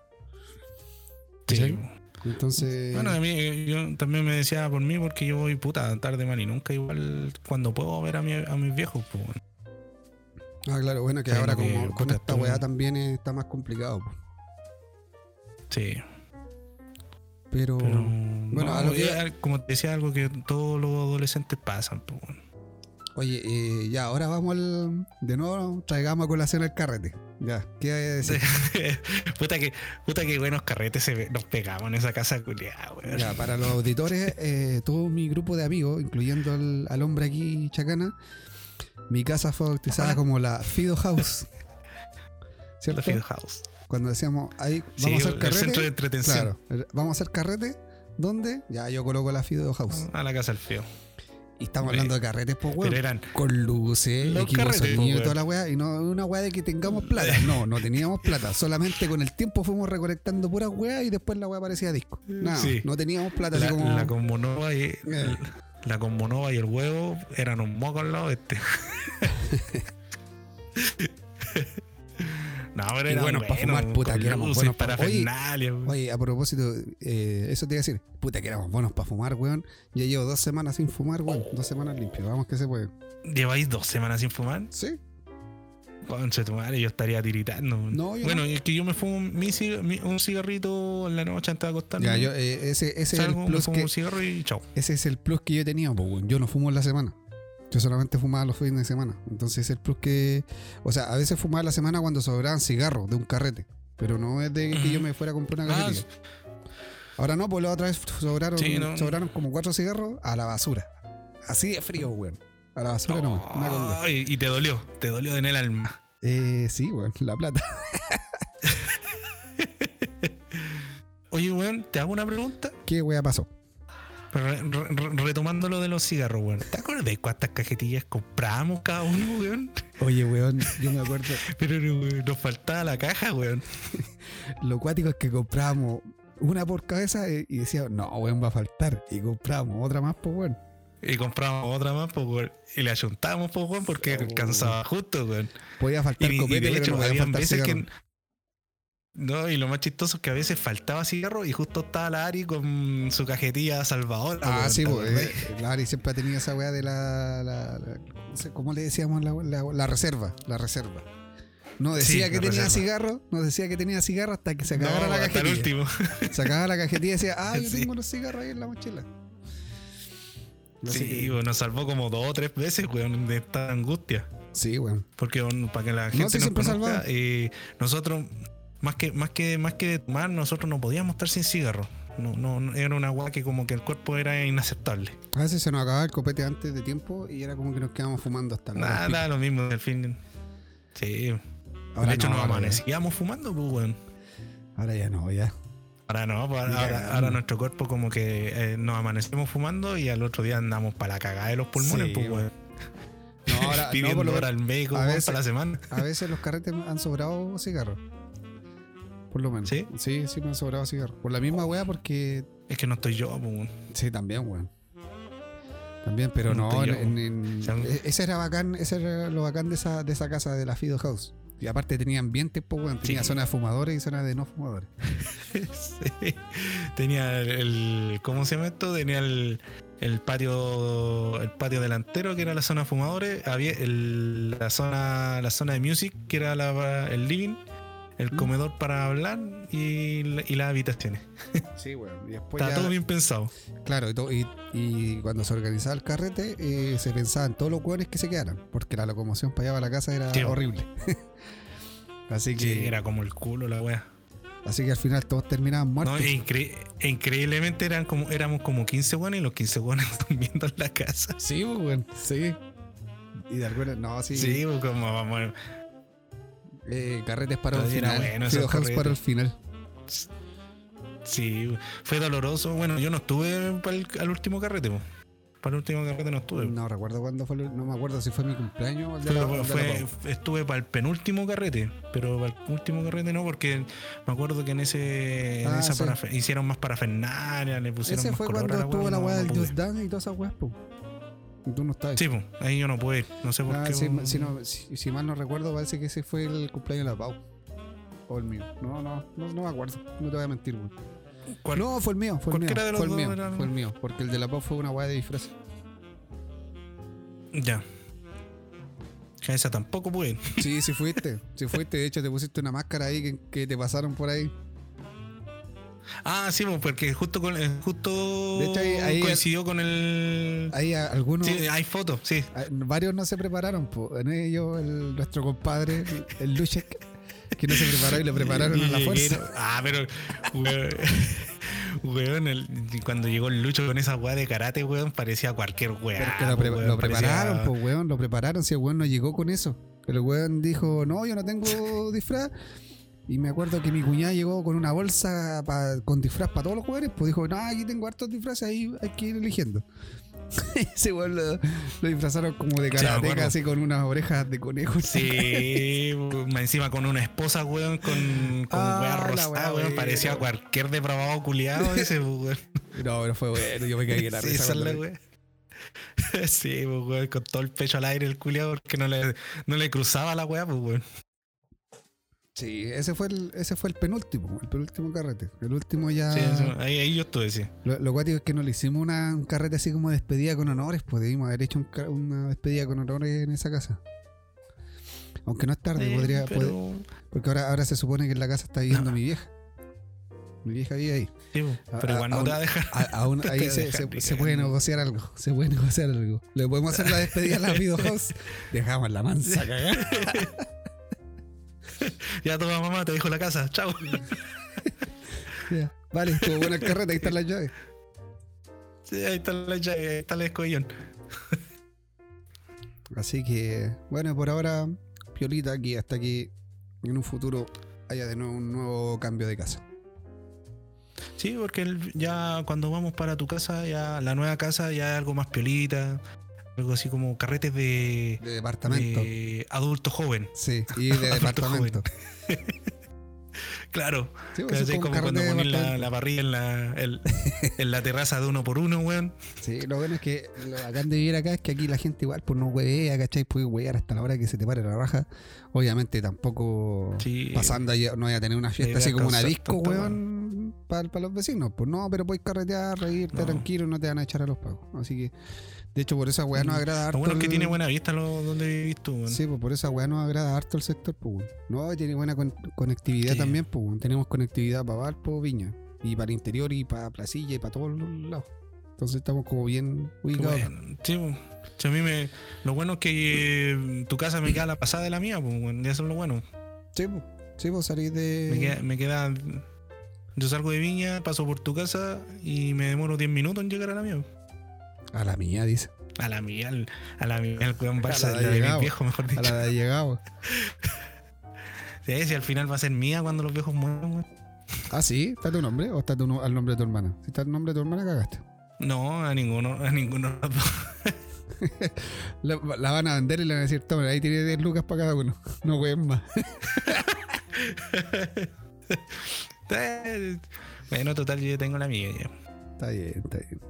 Sí. Entonces. Bueno, a mí, eh, yo también me decía por mí, porque yo voy puta tarde, man, y nunca igual cuando puedo ver a, mi- a mis viejos, pues, ah, claro, bueno, que ahora que- con esta weá también está más complicado, pues. Sí. Pero. Pero, bueno, no, a lo que- como te decía, algo que todos los adolescentes pasan, pues. Oye, eh, ya, ahora vamos al. De nuevo, traigamos a colación el carrete. Ya, ¿qué hay decir? puta que, puta que buenos carretes se nos pegamos en esa casa culiada, weón. Ya, para los auditores, eh, todo mi grupo de amigos, incluyendo al, al hombre aquí, Chacana, mi casa fue bautizada como la Fido House. ¿Cierto? La Field House. Cuando decíamos, ahí Sí, vamos a hacer el carrete. centro de entretención. Claro, vamos a hacer carrete. ¿Dónde? Ya, yo coloco la Fido House. A la casa del feo. Y estamos hablando de carretes, pues, weón. Pero eran. Con luces, Los equipo de carretes, sonido y toda la weá. Y no una weá de que tengamos plata. No, no teníamos plata. Solamente con el tiempo fuimos recolectando puras weá y después la weá parecía disco. Sí. no teníamos plata. así La, como... la Combonova y. Eh. La y el huevo eran un moco al lado de este. no, pero Y eran buenos pa' buenos, fumar, puta, que éramos buenos pa- parafernalia, weón. Oye, a propósito, eh, eso te iba a decir. Puta, que éramos buenos para fumar, weón. Ya llevo dos semanas sin fumar, weón. Dos semanas limpio. Vamos que se puede. ¿Lleváis dos semanas sin fumar? Sí. Conche tu madre, yo estaría tiritando. No, yo bueno, no. es que yo me fumo mi cig- mi- un cigarrito en la noche antes de acostarme. Ya, yo, eh, ese, ese es el me plus fumo que, un cigarro y chao. ese es el plus que yo pues, weón. Yo no fumo en la semana. Yo solamente fumaba los fines de semana. Entonces es el plus que. O sea, a veces fumaba la semana cuando sobraban cigarros de un carrete. Pero no es de que yo me fuera a comprar una Ah, cajetilla. Ahora no, pues la otra vez sobraron, Sí, no. sobraron como cuatro cigarros a la basura. Así de frío, weón. A la basura no, una conga. Ay, y te dolió, te dolió en el alma. Eh, sí, weón, la plata. Oye, weón, te hago una pregunta. ¿Qué wea pasó? Pero re- re- retomando lo de los cigarros, weón. ¿Te acuerdas de cuántas cajetillas compramos cada uno, weón? Oye, weón, yo me acuerdo. Pero weón, nos faltaba la caja, weón. Lo cuático es que comprábamos una por cabeza y y decíamos, no, weón, va a faltar. Y comprábamos otra más, pues, weón. Y compramos otra más, pues, weón. Y la ayuntamos, pues, weón, porque Oh. alcanzaba justo, weón. Podía Y, faltar y copete, de pero hecho, no podía veces cigarro. que. No, y lo más chistoso es que a veces faltaba cigarro y justo estaba la Ari con su cajetilla salvadora. Ah, weón, sí, ¿te pues. eh, la Ari siempre ha tenido esa weá de la. la- no ¿Cómo le decíamos la, la- reserva? La reserva. No decía Sí, que tenía reserva. cigarro, no decía que tenía cigarro hasta que se No, acabara la hasta el cajetilla. último. Se acababa la cajetilla y decía, ah, yo Sí. tengo los cigarros ahí en la mochila. Sí, que- weón, nos salvó como dos o tres veces, weón, de esta angustia. sí, weón. Porque bueno, para que la sí, gente nos siempre conozca, salvado. eh, nosotros, más que, más que, más que de tomar, nosotros no podíamos estar sin cigarro. No, no, no- era una agua que como que el cuerpo era inaceptable. A veces se nos acababa el copete antes de tiempo y era como que nos quedábamos fumando hasta la hora Nada, lo mismo del fin. Sí. Ahora de hecho, no, nos ya- amanecíamos fumando, pues, weón. Ahora ya no, ya. Ahora no, pues, ahora, nuestro cuerpo como que eh, nos amanecemos fumando y al otro día andamos para la cagada de los pulmones, Sí, pues, weón. No, ahora no, Pidiendo por lo hora al médico a veces- para la semana. A veces los carretes han sobrado cigarros. Por lo menos. ¿Sí? Sí, sí me han sobrado cigarros. Por la misma weá, porque. Es que no estoy yo, weón. Sí, también, weón. También, pero No no, en, e- ese era bacán, ese era lo bacán de esa, de esa casa de la Fido House. Y aparte tenía ambientes, pues weón, tenía Sí. zona de fumadores y zona de no fumadores. Sí. Tenía el, ¿cómo se llama esto? Tenía el, el patio el patio delantero que era la zona fumadores, había el- la zona la zona de music que era la- el living, el Mm. comedor para hablar y, la- y las habitaciones. Sí, weón. Y después Estaba ya- todo bien pensado. Claro, y, cuando se organizaba el carrete, eh, se pensaba en todos los hueones que se quedaran, porque la locomoción para allá para la casa era horrible. así que Sí, era como el culo la wea. así que al final todos terminaban muertos. No, e incre- e increíblemente eran como, éramos como 15 buenos y los 15 buenos durmiendo en la casa. Sí, pues, weón, sí. Y de alguna, no, sí. Sí, pues, como vamos. Eh, carretes para el final. bueno esos carretes. para el final. Sí, fue doloroso. Bueno, yo no estuve para el, al último carrete, po. Para el último carrete no estuve. No recuerdo cuándo fue, no me acuerdo si fue mi cumpleaños o el de la- fue- estuve para el penúltimo carrete, pero para el último carrete no, porque me acuerdo que en ese en Ah, esa sí. parafe- hicieron más parafernalia, le pusieron Ese más fue color cuando estuvo la weá del. Just Dance y todas esas weas, tú no estabas. Sí, pues, ahí yo no pude, ir, no sé por Ah, qué. si, si no- si- si mal no recuerdo, parece que ese fue el cumpleaños de la Pau. O el mío. No, no, no, no me acuerdo. No te voy a mentir, weón. ¿Cuál? No, fue el mío, fue el mío. Cualquiera de los Fue el mío, era- fue el mío. Porque el de la Pau fue una weá de disfraz. Ya. Esa tampoco pude. Sí, sí fuiste. Sí fuiste. De hecho, te pusiste una máscara ahí que, que te pasaron por ahí. Ah, sí, pues, porque justo con, eh, justo De hecho, ahí- ahí- coincidió con el. A- algunos. Sí, hay fotos, sí. varios no se prepararon. po. En ellos, el- nuestro compadre, el, Luchek, que no se preparó y lo prepararon a la fuerza. Ah, pero. Weón, weón, el- cuando llegó el Lucho con esa weá de karate, weón, parecía cualquier weá. Pero es que lo, pre- po, weón, lo parecía- prepararon, pues, weón, lo prepararon. Si el weón no llegó con eso. El weón dijo, no, yo no tengo disfraz. Y me acuerdo que mi cuñada llegó con una bolsa pa- con disfraz para todos los jugadores. Pues dijo, no, aquí tengo hartos disfraces, ahí hay que ir eligiendo. Ese weón lo, lo disfrazaron como de karateca, así con unas orejas de conejo. Sí, encima con una esposa, weón, con, con Ah, rosada, weá, weón, weón. parecía cualquier depravado culiado ese, weón. No, pero fue bueno, yo me caí en la Sí, risa. weá. Sí, pues, weón, con todo el pecho al aire el culiado porque no le, no le cruzaba la weá, pues, weón. Sí, ese fue el, ese fue el penúltimo, el penúltimo carrete. El último ya. Sí, eso, ahí, ahí yo estuve, sí. Lo, lo cuático es que no le hicimos una, un carrete así como despedida con honores, pues debimos haber hecho un una despedida con honores en esa casa. Aunque no es tarde, Eh, podría, pero- puede- porque ahora, ahora se supone que en la casa está viviendo mi vieja. Mi vieja vive ahí. Sí, pues, pero a- igual no aún- te va a dejar. A- ahí se, se- se puede negociar algo. Se puede negociar algo. Le podemos hacer la despedida a la Video House. Dejamos la mansa cagada. Ya toma mamá, te dejo la casa, chao. Ya. Vale, estuvo bueno el carrete, ahí están las llaves. Sí, ahí está la llave, ahí está el escollón. Así que, bueno, por ahora, Piolita aquí, hasta que en un futuro haya de nuevo un nuevo cambio de casa. Sí, porque ya cuando vamos para tu casa, ya la nueva casa ya es algo más piolita, algo así como carretes de, De departamento. de adulto joven. Sí, y de departamento. Claro, Sí, pues, es como cuando pones la, la parrilla en la, el- en la terraza de uno por uno, weón. Sí, lo bueno es que lo bacán de vivir acá es que aquí la gente igual pues no huevea, ¿cachai? Puede huevear hasta la hora que se te pare la raja. Obviamente tampoco Sí. pasando ahí no voy a tener una fiesta así como una disco, weón, para los vecinos. Pues no, pero puedes carretear, reírte No. tranquilo, no te van a echar a los pagos. Así que, de hecho, por esa weá nos agrada harto. Lo bueno es que el- tiene buena vista lo, donde vivís tú, weón. Sí, pues por esa weá nos agrada harto el sector, pues. No, y tiene buena con- conectividad Sí. también, pues. Tenemos conectividad para Valpo, Viña. Y para interior y para Placilla y para todos los lados. Entonces estamos como bien ubicados. bueno. Sí, pues. A mí me, lo bueno es que eh, tu casa me queda la pasada de la mía, pues, eso es lo bueno. Sí, pues. Sí, pues salís de. Me queda, me queda- Yo salgo de Viña, paso por tu casa y me demoro 10 minutos en llegar a la mía. A la mía, dice. A la mía, al- a la mía, el weón Barça, A la de la de llegado. viejos, mejor A dicho. la de llegado. Sí, si al final va a ser mía cuando los viejos mueran, weón. Ah, sí, ¿está tu nombre o está tu no- al nombre de tu hermana? Si está el nombre de tu hermana, cagaste. No, a ninguno, a ninguno de los dos. La, la van a vender y le van a decir, toma, ahí tiene 10 lucas para cada uno. No jueguen más. Bueno, total, yo ya tengo la mía ya. Está bien, está bien.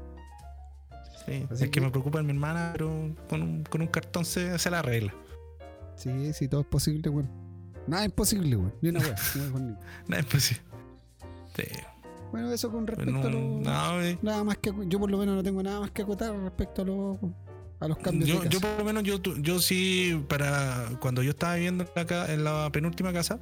Sí, Así es que, que- me preocupa mi hermana, pero con un, con un cartón se, se la arregla. Sí, sí, todo es posible, weón. Nada es imposible, weón. Ni una weá. No es posible. Sí. Bueno, eso con respecto No, a los. no, eh, Nada más que. Yo por lo menos no tengo nada más que acotar respecto a los. A los cambios yo, de yo casa. por lo menos yo, tu- yo sí para cuando yo estaba viviendo en la, ca- en la penúltima casa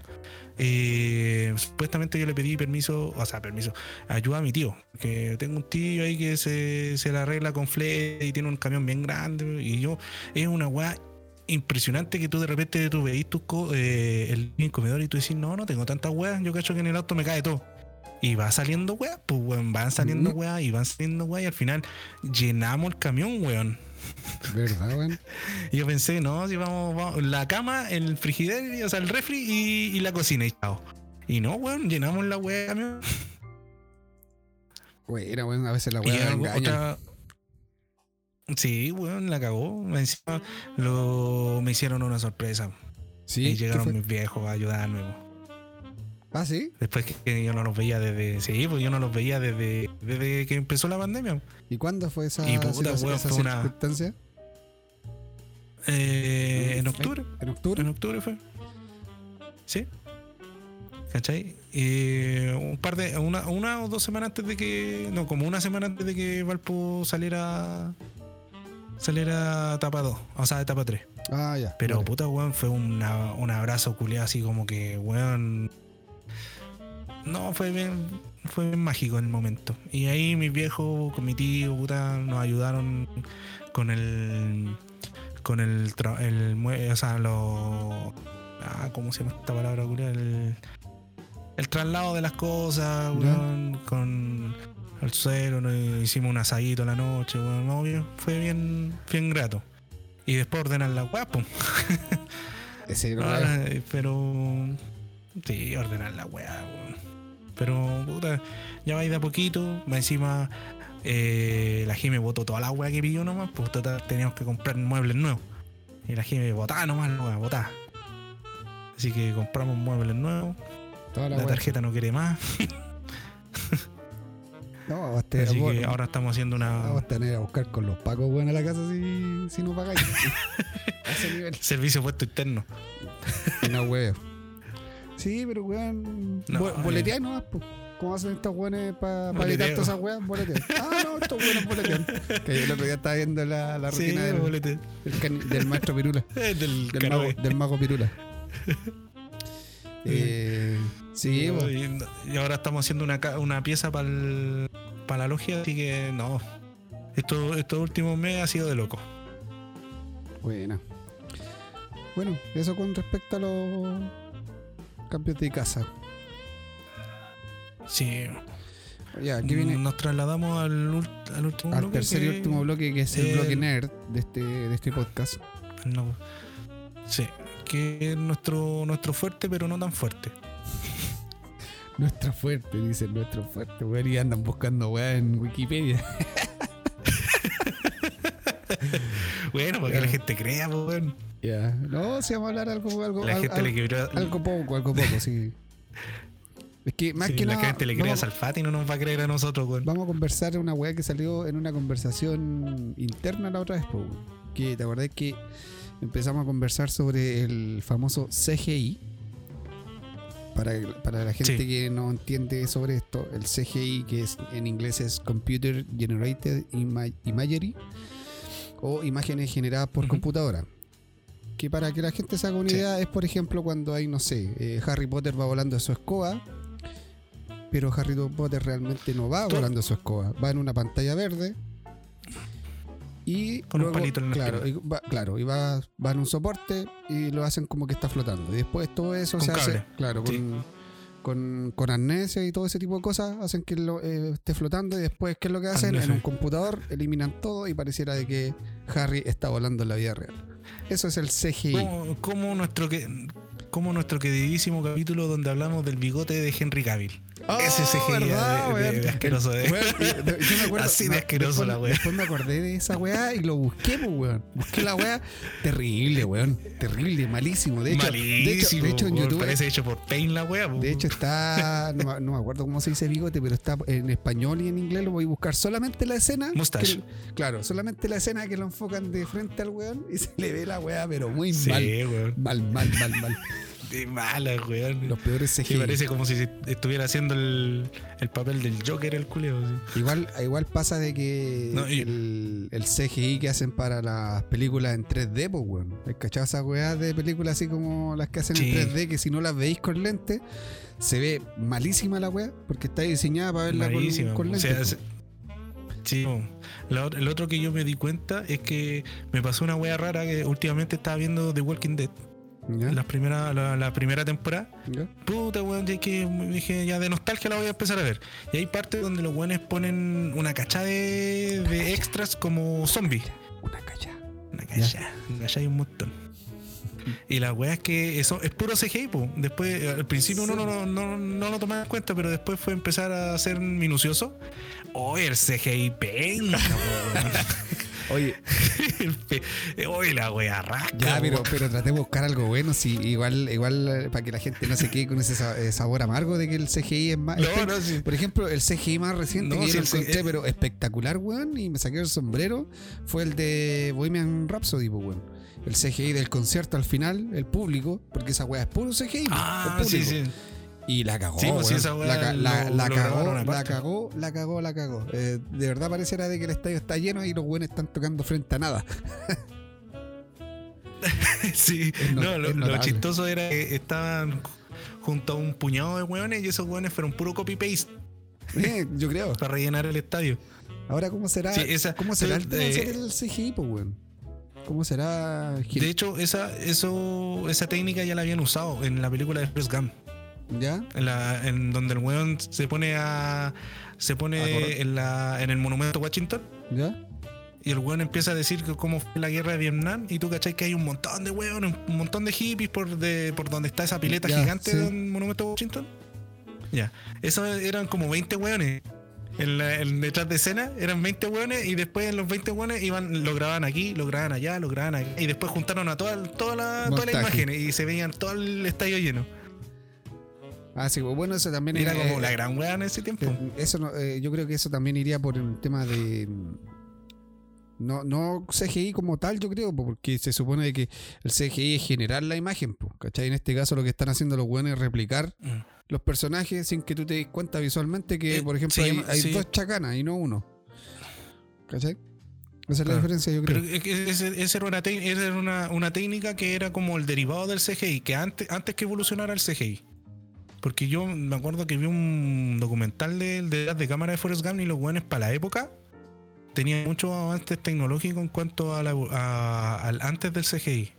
eh, supuestamente yo le pedí permiso o sea permiso ayuda a mi tío que tengo un tío ahí que se, se la arregla con flete y tiene un camión bien grande y yo es una weá impresionante que tú de repente tú veís tus co- eh, el comedor y tú decís no no tengo tantas weas yo cacho que en el auto me cae todo y va saliendo weas pues weón van saliendo Ujú. weas y van saliendo weas y al final llenamos el camión weón ¿Verdad, weón? y yo pensé, no, si vamos, vamos, la cama, el frigider, o sea, el refri y, y la cocina y chao. Y no, weón, llenamos la weá camión. Bueno, a veces la weá otra- Sí, weón, la cagó. Encima lo, me hicieron una sorpresa. Sí, y ¿qué llegaron mis viejos a ayudarme. Ah, sí. Después que, yo no los veía desde. Sí, pues yo no los veía desde, desde que empezó la pandemia. ¿Y cuándo fue esa, Y puta, situación- weón, esa fue una- circunstancia? Eh, en octubre. ¿En octubre? En octubre fue. ¿Sí? ¿Cachai? Y un par de. Una, una o dos semanas antes de que. No, como una semana antes de que Valpo saliera. Saliera etapa 2, o sea, etapa 3. Ah, ya. Pero vale. puta, weón, fue una- un abrazo culiado así como que, weón. No, fue bien, fue bien mágico en el momento. Y ahí mis viejos, con mi tío, puta, nos ayudaron con el. Con el. el o sea, lo. Ah, ¿cómo se llama esta palabra? El, el traslado de las cosas, Ya. weón, con el suelo, hicimos un asadito la noche, weón, no, bien, fue bien, bien grato. Y después ordenan la guapo. Ese no Ah, pero. Sí, ordenar la weá, weón. Pero, puta, ya vais de a poquito. Encima, eh, la Jime botó toda la weá que pilló nomás. Pues total, teníamos que comprar muebles nuevos. Y la Jime botaba nomás la weá, botaba. Así que compramos muebles nuevos. Toda la tarjeta no quiere más. No, tener, Así vos- que ahora estamos haciendo una. vamos a tener a buscar con los pacos, weón, a la casa si, si no pagáis. a ese nivel. Servicio puesto interno. No, weón. Sí, pero weón. No, pues. ¿Cómo hacen estos weones para evitar Boleteo. todas esas weas? Boletear. Ah, no, estos weones boletean. Que yo el otro día estaba viendo la, la Sí, rutina del, del del maestro Pirula. Eh, Del, Del mago, del mago Pirula. Eh, sí, pues. y, y ahora estamos haciendo una, pieza para la logia, así que no. Esto, estos últimos meses ha sido de loco. Buena. Bueno, eso con respecto a los cambios de casa. Sí. Ya, aquí viene Nos trasladamos al, al último al bloque. tercer y que- último bloque que es el el- bloque nerd de este, de este podcast. No. Sí. Que es nuestro, nuestro fuerte, pero no tan fuerte. Nuestro fuerte, dicen nuestro fuerte, weón. Y andan buscando weá en Wikipedia. bueno, porque la gente crea, weón. Ya. No, si vamos a hablar algo, algo, La al- gente al- le quebró. algo poco, algo poco, sí. Es que más sí, que la nada. gente le cree a Salfati y no nos va a creer a nosotros, weón. vamos a conversar una weá que salió en una conversación interna la otra vez, po. Que te acordás que empezamos a conversar sobre el famoso CGI. Para, para la gente Sí. que no entiende sobre esto, el CGI, que es en inglés es Computer Generated Ima- Imagery, o imágenes generadas por Ujú. computadora. Que para que la gente se haga una Sí. idea, es por ejemplo cuando hay, no sé, eh, Harry Potter va volando de su escoba, pero Harry Potter realmente no va volando de su escoba, va en una pantalla verde. Y Con un palito en la claro, y va, claro, y va, va en un soporte y lo hacen como que está flotando. Y después todo eso Con se hace, claro, Sí. con, con, con arneses y todo ese tipo de cosas, hacen que lo, eh, esté flotando y después, ¿qué es lo que hacen? En un computador eliminan todo y pareciera de que Harry está volando en la vida real. Eso es el CGI. Como, nuestro que como nuestro queridísimo capítulo donde hablamos del bigote de Henry Cavill. Ese CGI de- de- weón? de asqueroso, eh. De- yo me acuerdo- Así de asqueroso después, la weá. Después me acordé de esa weá y lo busqué, pues, weón. Busqué la weá. Terrible, weón. Terrible, malísimo. De hecho, Malísimo. de hecho, en YouTube. Parece hecho por Paint la wea. po. De hecho está, no, me- no me acuerdo cómo se dice bigote, pero está en español y en inglés lo voy a buscar solamente la escena. Mustache. que- claro, solamente la escena que lo enfocan de frente al weón y se le ve la weá, pero muy sí, mal. weón. Mal, mal, mal, mal. De mala, weón. Los peores CGI. parece como si estuviera haciendo el, el papel del Joker el culeo. sí. Igual, igual pasa de que No, y- el, el CGI que hacen para las películas en 3D, pues weón. ¿Has cachado esas weas de películas así como las que hacen Sí. en 3D? Que si no las veis con lente, se ve malísima la wea, porque está diseñada para verla con, Malísimo. con o lente. sea, pues. es- sí. La el otro que yo me di cuenta es que me pasó una wea rara que últimamente estaba viendo The Walking Dead. ¿Ya? La primera, la, la primera temporada. ¿Ya? Puta, weón, que dije, ya de nostalgia la voy a empezar a ver. Y hay partes donde los weones ponen una cacha de, de extras como zombies. Una cacha. Una cacha, una cacha hay un montón. Y la weá es que eso es puro CGI, po. Después, eh, al principio uno no, no, no, no lo tomaba en cuenta, pero después fue empezar a ser minucioso. Oh, el CGI penca, Oye. Oye, la weá rasca. ya, pero, pero traté de buscar algo bueno, sí, igual, igual eh, para que la gente no se quede con ese eh, sabor amargo de que el CGI es más. No, es- no, sí. Por ejemplo, el CGI más reciente No, que yo sí, lo encontré, pero espectacular, weón, y me saqué el sombrero, fue el de Bohemian Rhapsody, pues, weón. El CGI del concierto al final, el público, porque esa weá es puro CGI, Ah, el sí, público. sí. Y la cagó, Sí, pues, sí, esa la, la- cagó, la cagó, la cagó, la cagó. Eh, de verdad pareciera de que el estadio está lleno y los weones están tocando frente a nada. Sí, no, lo, chistoso era que estaban junto a un puñado de weones y esos weones fueron puro copy-paste Eh, yo creo. para rellenar el estadio. Ahora, ¿cómo será? Sí, esa- ¿Cómo será el, eh, cómo será el CGI, pues, weón? ¿Cómo será? De hecho, esa, eso, esa técnica ya la habían usado en la película de Forrest Gump, ¿Ya? en, la, en donde el weón se pone a se pone en, la, en el monumento a Washington ¿Ya? y el weón empieza a decir que cómo fue la guerra de Vietnam y tú cachai que hay un montón de weones, un montón de hippies por, de, por donde está esa pileta Ya, gigante sí. del monumento Washington. Ya, eso eran como 20 weones. En, la, en detrás de escena eran 20 weones y después en los 20 weones iban, lo grababan aquí, lo grababan allá, lo grababan aquí. Y después juntaron a toda, toda la, todas las Montaje. imágenes y se veían todo el estadio lleno. Ah, sí, bueno, eso también Era eh, como eh, la gran weá en ese tiempo. eh, Eso no- eh, yo creo que eso también iría por el tema de. No, no CGI como tal, yo creo, po, porque se supone que el CGI es generar la imagen, ¿cachai? En este caso lo que están haciendo los buenos es replicar Mm. los personajes sin que tú te des cuenta visualmente que, Eh, por ejemplo, sí, hay, hay sí. dos chacanas y no uno. ¿Cachai? Esa es la diferencia, yo creo. Pero esa era, una, esa era una, una técnica que era como el derivado del CGI, que antes, antes que evolucionara el CGI. Porque yo me acuerdo que vi un documental de, de, de cámara de Forrest Gump y los buenos para la época tenían muchos avances tecnológicos en cuanto a la, a- al antes del CGI.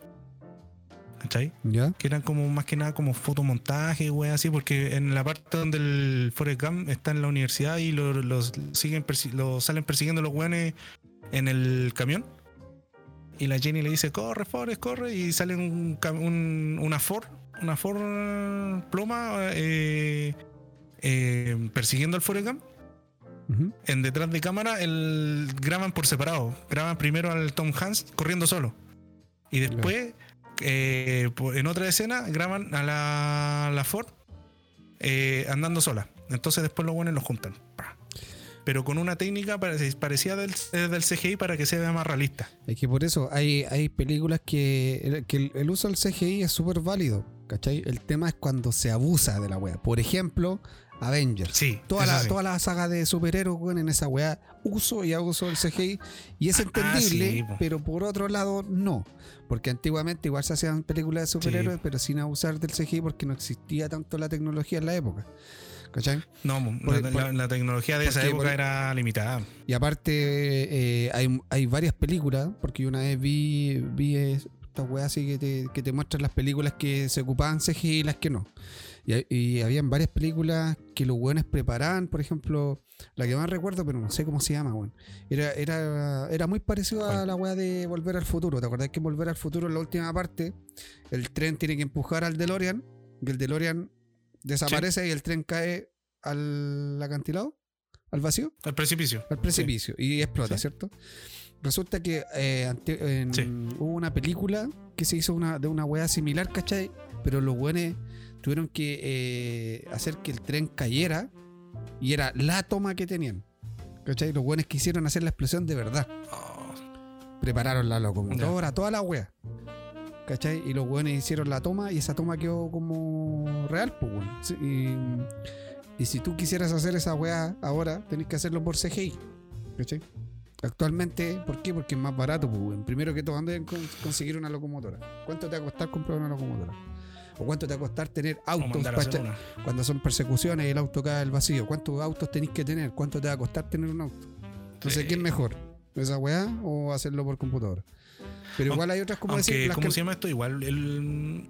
¿Cachai? ¿Ya? Que eran como más que nada como fotomontaje, wey, así, porque en la parte donde el Forrest Gump está en la universidad y lo, los siguen persi- lo salen persiguiendo los weones en el camión. Y la Jenny le dice, corre, Forrest, corre. Y sale un- una Ford, una Ford ploma, eh, eh, persiguiendo al Ujú. en detrás de cámara, el, graban por separado. Graban primero al Tom Hanks corriendo solo. Y después, eh, en otra escena, graban a la, la Ford andando sola. Entonces después los buenos los juntan. Pero con una técnica parec- parecida del, del CGI para que se vea más realista. Es que por eso hay, hay películas que, que el, el uso del CGI es súper válido. ¿Cachai? El tema es cuando se abusa de la wea. Por ejemplo, Avengers. Sí, Toda la, sí. toda la saga de superhéroes, weón, en esa weá, uso y abuso del CGI. Y es Ah, entendible, sí, pero por otro lado, no. Porque antiguamente igual se hacían películas de superhéroes, pero sin abusar del CGI porque no existía tanto la tecnología en la época. ¿Cachai? No, Por- la, por- la- la tecnología de esa época por- era limitada. Y aparte, eh, hay, hay varias películas, porque una vez vi, vi estas weas así que te, que te muestran las películas que se ocupaban CGI y las que no. Y, y habían varias películas que los weones preparaban, por ejemplo, la que más recuerdo, pero no sé cómo se llama, weón. Era, era, era muy parecido a la wea de Volver al Futuro. ¿Te acordás que en Volver al Futuro, en la última parte, el tren tiene que empujar al DeLorean, y el DeLorean desaparece y el tren cae al acantilado, al vacío? Al precipicio. al precipicio y explota, Sí. ¿cierto? Resulta que eh, ante- en- Sí. hubo una película que se hizo una, de una weá similar, ¿cachai? Pero los weones tuvieron que eh, hacer que el tren cayera y era la toma que tenían. ¿Cachai? Los weones quisieron hacer la explosión de verdad. Prepararon la locomotora, toda la wea. ¿Cachai? Y los weones hicieron la toma y esa toma quedó como real, pues, weón. Sí, Y, y si tú quisieras hacer esa weá ahora, tenés que hacerlo por CGI. ¿Cachai? Actualmente, ¿por qué? Porque es más barato, pues. Primero que todo, ¿dónde con- conseguir una locomotora? ¿Cuánto te va a costar comprar una locomotora? ¿O cuánto te va a costar tener autos para cuando son persecuciones y el auto cae al vacío? ¿Cuántos autos tenés que tener? ¿Cuánto te va a costar tener un auto? Entonces, Sí. ¿qué es mejor? ¿Esa weá o hacerlo por computadora? Pero igual hay otras como decir, ¿cómo que- se llama esto? Igual el,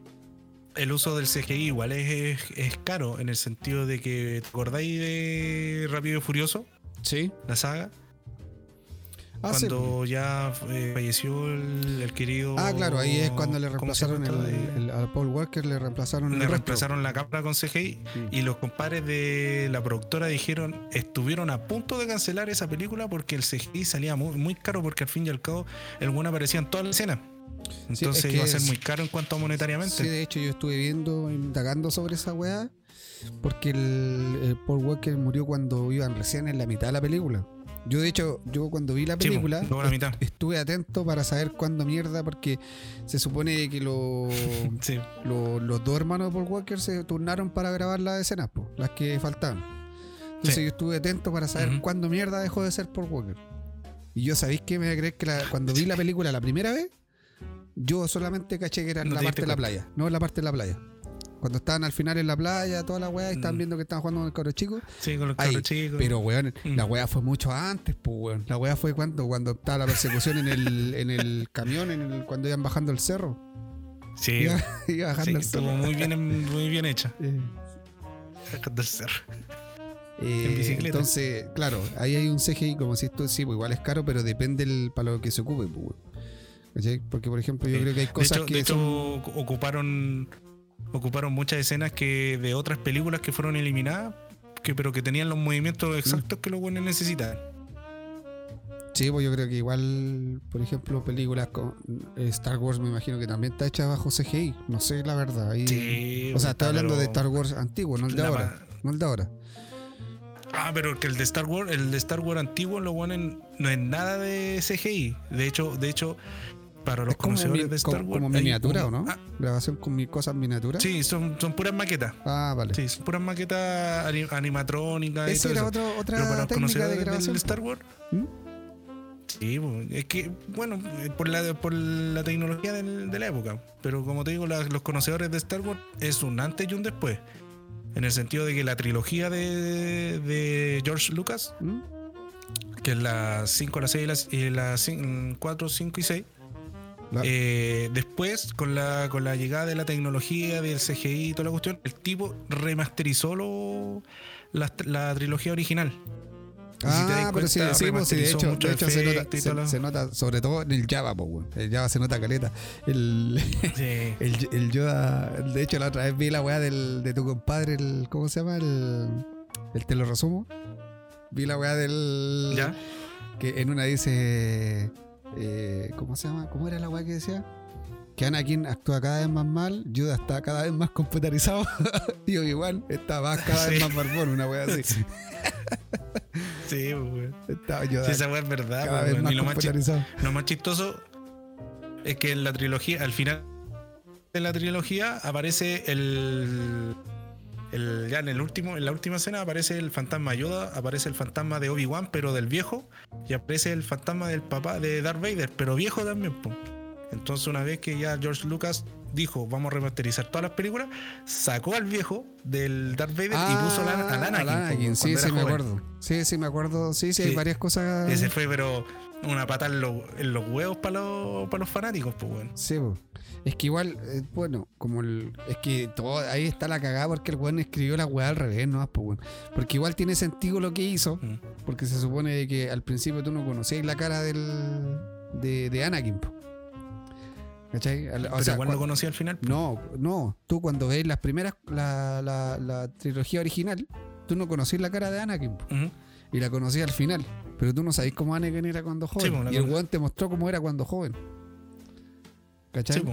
el uso del CGI igual es, es, es caro en el sentido de que, ¿te acordáis de Rápido y Furioso? Sí. La saga. Ah, sí, cuando ya eh, falleció el, el querido. Ah, claro, ahí es cuando le ¿cómo se llama reemplazaron el, el- a Paul Walker, le reemplazaron el le rostro. reemplazaron la cámara con CGI Mm. y los compadres de la productora dijeron estuvieron a punto de cancelar esa película porque el CGI salía muy, muy caro porque al fin y al cabo el buen aparecía en toda la escena entonces es que iba a ser muy caro en cuanto a monetariamente Sí, de hecho yo estuve viendo, indagando sobre esa weá, porque el, el Paul Walker murió cuando iban recién en la mitad de la película. Yo de hecho, yo cuando vi la película, luego la mitad. estuve atento para saber cuándo mierda, porque se supone que lo- sí lo- los dos hermanos de Paul Walker se turnaron para grabar las escenas, po, las que faltaban. Entonces Sí. yo estuve atento para saber cuándo mierda dejó de ser Paul Walker. Y yo sabéis que me voy a creer que la- cuando vi la película la primera vez, yo solamente caché que era en No la te parte de la playa, no en la parte de la playa. Cuando estaban al final en la playa, toda la weá, y estaban Mm. viendo que estaban jugando con el cabro chico. sí con los cabros chicos Pero weón, Mm. la weá fue mucho antes, pues weón. La weá fue cuando, cuando estaba la persecución en el, en el camión, en el, cuando iban bajando el cerro. sí, Iba, iba bajando sí, el estuvo cerro. muy bien muy bien hecha Eh, del cerro. Eh, En. Entonces, claro, ahí hay un CGI, como si esto sí, pues igual es caro, pero depende el, para lo que se ocupe. Pues. Porque, por ejemplo, yo creo que hay de cosas hecho, que de hecho, son- ocuparon ocuparon muchas escenas que de otras películas que fueron eliminadas que pero que tenían los movimientos exactos que los buenos necesitan Sí, pues yo creo que igual, por ejemplo, películas con eh, Star Wars, me imagino que también está hecha bajo CGI. No sé la verdad. ahí- Sí, o sea, estoy hablando de Star Wars antiguo, no el de ahora. No el de ahora. Ah, pero que el de Star Wars, el de Star Wars antiguo lo ponen no es nada de CGI. De hecho, de hecho, para los conocedores mi- de Star como- Wars. como miniatura, un- ¿o no? Ah, Grabación con mi cosas miniaturas. sí, son, son puras maquetas. Ah, vale. Sí, son puras maquetas ani- animatrónicas Esa era eso. otro- Pero otra para los técnica de conocedores grabación. del Star Wars. ¿Mm? Sí, es que, bueno, eh, por la, por la tecnología del- de la época. Pero como te digo, la- los conocedores de Star Wars es un antes y un después. En el sentido de que la trilogía de, de George Lucas, ¿Mm? que es la 5, la 6 y la, y la 4, 5 y 6, Eh, después, con la, con la llegada de la tecnología, del CGI y toda la cuestión, el tipo remasterizó lo- la, la trilogía original. Y si te das Ah, pero sí, cuenta, sí, pues, sí, de hecho, muchos de hecho se, nota, se, se sobre todo en el Java, pues. El Java se nota caleta. El, Sí. el, el Yoda, de hecho, la otra vez vi la weá del, de tu compadre, el, ¿cómo se llama? El, El te lo resumo. Vi la weá del. ¿Ya? Que en una dice. Eh, ¿Cómo se llama? ¿Cómo era la weá que decía? Que Anakin actúa cada vez más mal, Yoda está cada vez más computarizado y Obi-Wan está más cada vez Sí. más barbón, una weá así. Sí, pues, weón. Está Yoda Sí, esa weá es verdad, cada pues, vez más Y lo más, lo más chistoso es que en la trilogía, al final de la trilogía, aparece el. El- ya en el último, en la última escena aparece el fantasma de Yoda, aparece el fantasma de Obi-Wan, pero del viejo, y aparece el fantasma del papá de Darth Vader, pero viejo también, po. Entonces, una vez que ya George Lucas dijo, vamos a remasterizar todas las películas, sacó al viejo del Darth Vader y puso al, al Ah, Anakin. cuando sí, sí, me joven. acuerdo. Sí, sí, me acuerdo. Sí, sí, hay varias cosas. Ese fue, pero una pata en, los- en los huevos para los, para los fanáticos, pues, bueno. Sí, po. Es que igual, eh, bueno, como el. Es que todo, ahí está la cagada porque el weón escribió la weá al revés, ¿no? Pues, weón. Porque igual tiene sentido lo que hizo, Mm. porque se supone de que al principio tú no conocías la cara del. de, de Anakin, po. ¿Cachai? O Pero sea, igual cua- lo conocí al final. No, no. Tú cuando veis las primeras, la, la, la trilogía original, tú no conocías la cara de Anakin. po. Y la conocías al final. Pero tú no sabés cómo Anakin era cuando joven. y el weón te mostró cómo era cuando joven. ¿Cachai? Sí.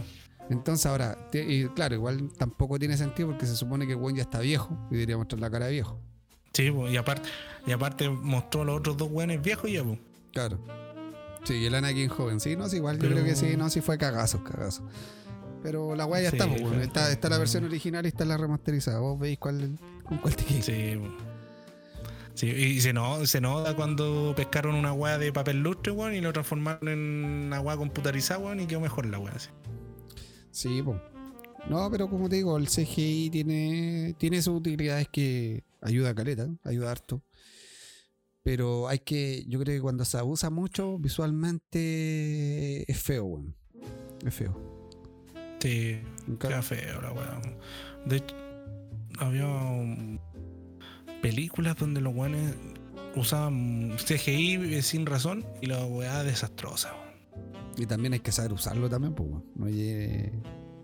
Entonces ahora, y claro, igual tampoco tiene sentido porque se supone que el weón ya está viejo y debería mostrar la cara de viejo. Sí, y aparte, y aparte mostró a los otros dos güeyes viejos y ya, po. Claro. Sí, y el Anakin joven, sí, no, sí, igual Pero- yo creo que sí, no, sí fue cagazo, cagazo. Pero la weá ya Sí, está, pues, weón. fue- está, está la versión original y está la remasterizada. Vos veis cuál, con cuál te quedas. Sí. Sí, y se, no, se nota cuando pescaron una weá de papel lustre, weón, y lo transformaron en una weá computarizada, weón, y quedó mejor la weá. sí. Sí, pues. No, pero como te digo, el CGI tiene, tiene sus utilidades que ayuda a caleta, ayuda harto. Pero hay que, yo creo que cuando se abusa mucho visualmente es feo, weón. Es feo. Sí, queda feo la weá. De hecho, había películas donde los weones usaban CGI sin razón y la weá desastrosa. Y también hay que saber usarlo también, pues, weón. No es,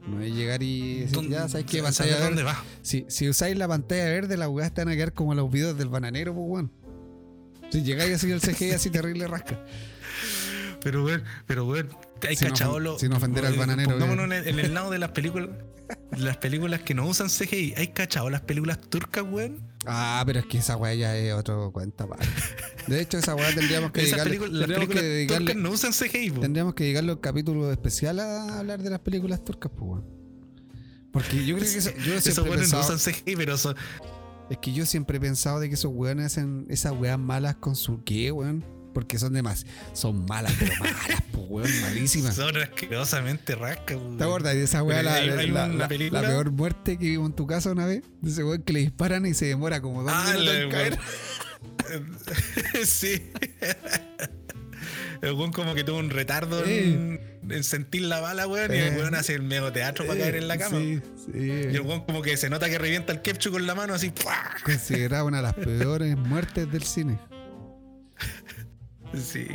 no es llegar y decir, ¿Dónde- ya sabes qué saber pantalla dónde verde. va? Si, si usáis la pantalla verde, las weas te van a quedar como los videos del bananero, pues, weón. Si llegáis así el CGI así terrible rasca. Pero weón, pero weón, hay Sin cachado ofen- lo. sin ofender al bananero, Pongámonos en el, en el lado de las películas. Las películas que no usan CGI. ¿Hay cachado las películas turcas, weón? Ah, pero es que esa weá ya es otro cuenta aparte. De hecho, esa weá tendríamos que dedicarle, películas, las tendríamos que dedicarle, no usan CGI, po. tendríamos que dedicarle un capítulo especial a hablar de las películas turcas, pues, weón. Porque yo creo que eso, yo Esos siempre he no usan CGI, pero son. es que yo siempre he pensado de que esos weones hacen esas weas malas con su qué, weón. Porque son demás, son malas, pero malas, pues, weón, malísimas. Son asquerosamente rascas, weón. ¿Te acuerdas de esa weá? La, hay- la- peor muerte que vimos en tu casa una vez. De ese weón que le disparan y se demora como dos Ah, minutos en caer. sí. El weón como que tuvo un retardo en, en sentir la bala, weón, y el weón hace el medio teatro para caer en la cama. Sí, sí. Y el weón como que se nota que revienta el ketchup con la mano así. ¡pua! Considerada una de las peores muertes del cine. Sí.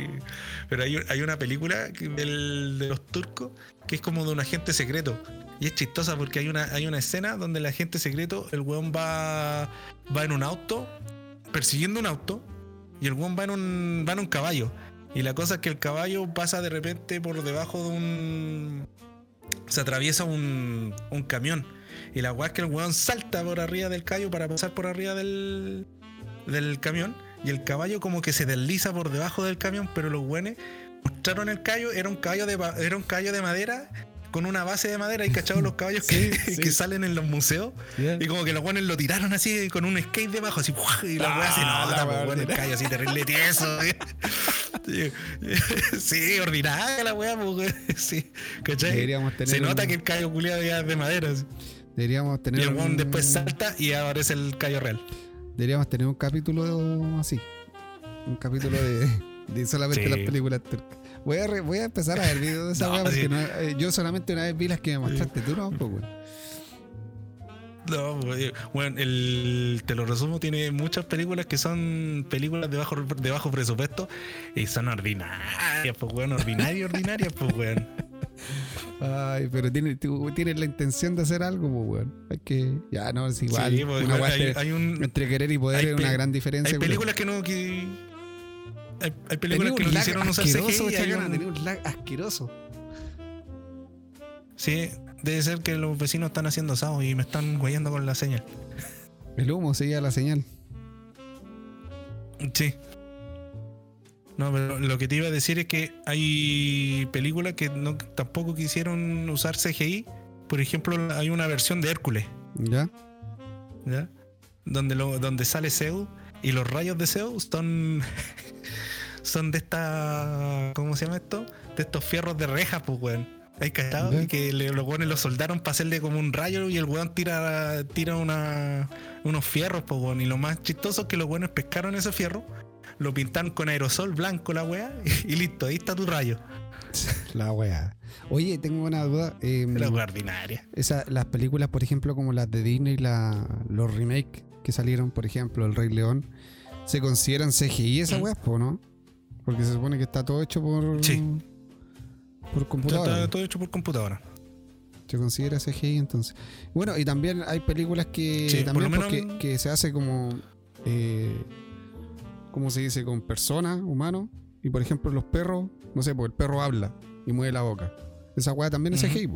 Pero hay, hay una película del- de los turcos que es como de un agente secreto. Y es chistosa porque hay una, hay una escena donde el agente secreto, el weón va, va en un auto, persiguiendo un auto, y el weón va en un, va en un caballo. Y la cosa es que el caballo pasa de repente por debajo de un. Se atraviesa un, un camión. Y la weá es que el weón salta por arriba del caballo para pasar por arriba del, del camión. Y el caballo como que se desliza por debajo del camión, pero los weones mostraron el caballo, era un caballo de, era un caballo de madera con una base de madera y cachados los caballos que, Sí, que salen en los museos. Y como que los weones lo tiraron así con un skate debajo, así, y la weá se nota, weón, el caballo así terrible tieso. Sí, ordinaria la weá, weón. sí, ¿cachai? Tener Se nota un- que el caballo culiado ya es de madera. así. Deberíamos Y tener, el weón un, después salta y aparece el caballo real. Deberíamos tener un capítulo así. Un capítulo de, de solamente Sí. las películas turcas. Voy a, re- voy a empezar a ver videos de esa No, weá porque sí. no- eh, yo solamente una vez vi las que me mostraste. Tú no, pues, weón. No, pues, bueno, el, te lo resumo, tiene muchas películas que son películas de bajo, de bajo presupuesto y son ordinarias, pues weón, ordinarias, ordinarias, pues weón. Ay, pero tiene, tú tienes la intención de hacer algo, pues, weón. Hay que. Ya, no, es igual. Sí, pues, Una hay, entre- hay un, entre querer y poder es una gran diferencia. hay películas que no. Que, hay, hay películas que no quisieron usar asqueroso, CGI. y hay Chacana, un- tenía un lag asqueroso. Sí, debe ser que los vecinos están haciendo asado y me están guayando con la señal. El humo seguía la señal. Sí. No, pero lo que te iba a decir es que hay películas que no, tampoco quisieron usar CGI. Por ejemplo, hay una versión de Hércules, ¿Ya? ¿ya? Donde, lo, donde sale Zeus y los rayos de Zeus son, son de esta. ¿Cómo se llama esto? De estos fierros de reja, pues, weón. ¿Hay cachado? Y que le- los weones lo soldaron para hacerle como un rayo y el weón tira, tira una, unos fierros, pues, weón. Y lo más chistoso es que los weones pescaron ese fierro, lo pintaron con aerosol blanco la weá y listo, ahí está tu rayo. La wea. Oye, tengo una duda. eh, La weá ordinaria. esa- las películas, por ejemplo, como las de Disney, la, los remakes que salieron, por ejemplo, El Rey León, ¿se consideran CGI esa Mm. wea, po, no? Porque se supone que está todo hecho por. Sí. Por Está, computadora. está todo hecho por computadora. Se considera CGI entonces. Bueno, y también hay películas que Sí, por también lo menos- porque- que se hace como eh, ¿cómo se dice? con personas, humanos, y por ejemplo los perros, no sé, pues el perro habla y mueve la boca. Esa weá también es. CGI.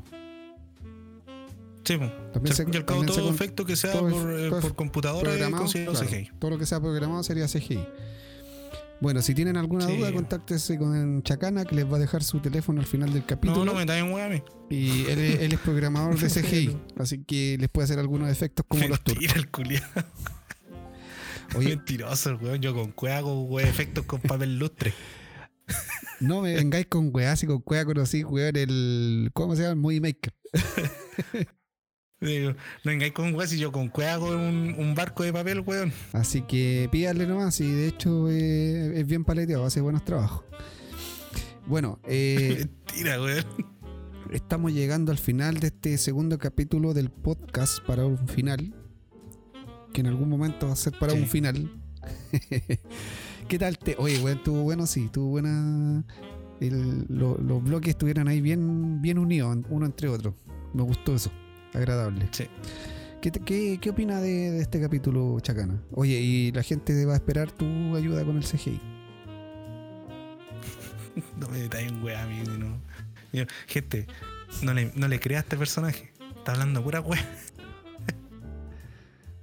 Sí. También se, y al cabo todo efecto que sea todo es- por, eh, todo por computadora es considerado claro, CGI. todo lo que sea programado sería CGI. Bueno, si tienen alguna Sí. duda, contáctese con Chacana, que les va a dejar su teléfono al final del capítulo. No, no me da en weá a mí. Y él, es- él es programador de CGI, así que les puede hacer algunos efectos como los. Mentira, el culiado. Oye, Mentiroso, weón. Yo con cueva hago weón, efectos con papel lustre. no me vengáis con weá, si con weá conocí, weón, el. ¿Cómo se llama? El Movie Maker. Digo, no vengáis con weón si yo con cueva hago un, un barco de papel, weón. Así que pídale nomás, y de hecho eh, es bien paleteado, hace buenos trabajos. Bueno, eh, Mentira, weón. estamos llegando al final de este segundo capítulo del podcast para un final. Que en algún momento va a ser para Sí. un final. ¿Qué tal te? Oye, weón, estuvo bueno, sí, estuvo buena. el- lo- los bloques estuvieron ahí bien, bien unidos, uno entre otro. Me gustó eso. Agradable. Sí. ¿Qué, qué, qué opina de, de este capítulo, Chacana? Oye, y la gente va a esperar tu ayuda con el CGI. No me metáis en weá a mí, no. Yo, gente, no le, no le creas a este personaje. Está hablando pura weá.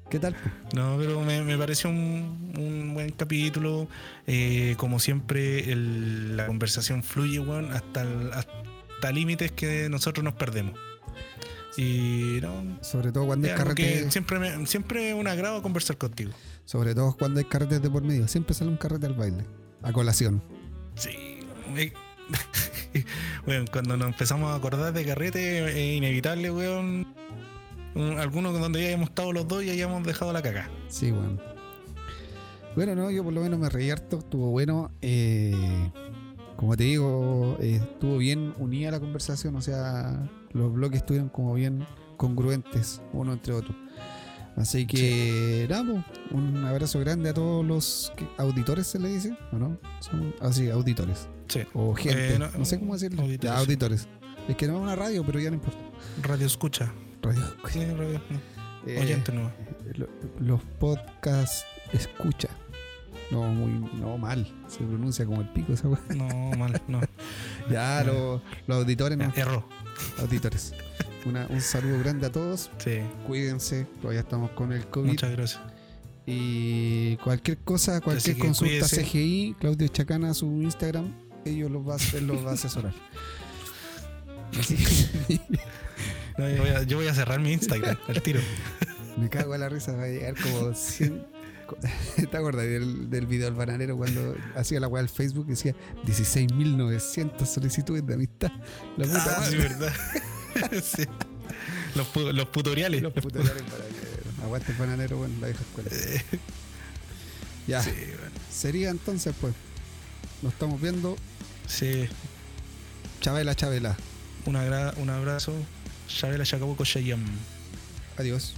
¿Qué tal? No, pero me, me pareció un, un buen capítulo. Eh, como siempre, el- la conversación fluye, weón, hasta, el- hasta límites que nosotros nos perdemos. Y no, Sobre todo cuando es carretes. siempre, me- siempre es un agrado conversar contigo. Sobre todo cuando hay carretes de por medio. Siempre sale un carrete al baile. A colación. Sí. me- bueno, cuando nos empezamos a acordar de carrete, es inevitable, weón. Un- Algunos donde ya hayamos estado los dos y hayamos dejado la caca. Sí, bueno. Bueno, no, yo por lo menos me reí harto. Estuvo bueno. eh, como te digo, eh, estuvo bien unida la conversación. O sea, los bloques estuvieron como bien congruentes uno entre otro. Así que, nada, un abrazo grande a todos los auditores, se le dice, ¿o no? Son, ah, sí, auditores. Sí. O gente, Eh, no, no, sé cómo decirlo. auditores, Ya, auditores. Es que no es una radio, pero ya no importa. Radio escucha. Radio. Sí, radio. Eh, Oyente no. lo- los podcasts escucha. No, muy no mal. Se pronuncia como el pico esa weá. No, mal, no. Ya, los, los auditores, no. Erró. Auditores. Una- un saludo grande a todos. Sí, Cuídense. Todavía estamos con el COVID. muchas gracias. Y cualquier cosa, cualquier consulta cuídese. CGI, Claudio Chacana, su Instagram, ellos los va, él los va a asesorar. Así que No, yo, voy a, yo voy a cerrar mi Instagram al tiro. me cago en la risa, va a llegar como 100. ¿Te acuerdas del, del video del bananero cuando hacía la weá al Facebook y decía 16.900 solicitudes de amistad? La puta Ah, sí, verdad. Sí. Los, los tutoriales. Los tutoriales para que aguante el bananero, bueno, la vieja escuela. Ya, Sí, bueno. sería entonces, pues. Nos estamos viendo. sí. Chabela, Chabela. Un, agra- un abrazo. Shabela Chacabuco Shayam. Adiós.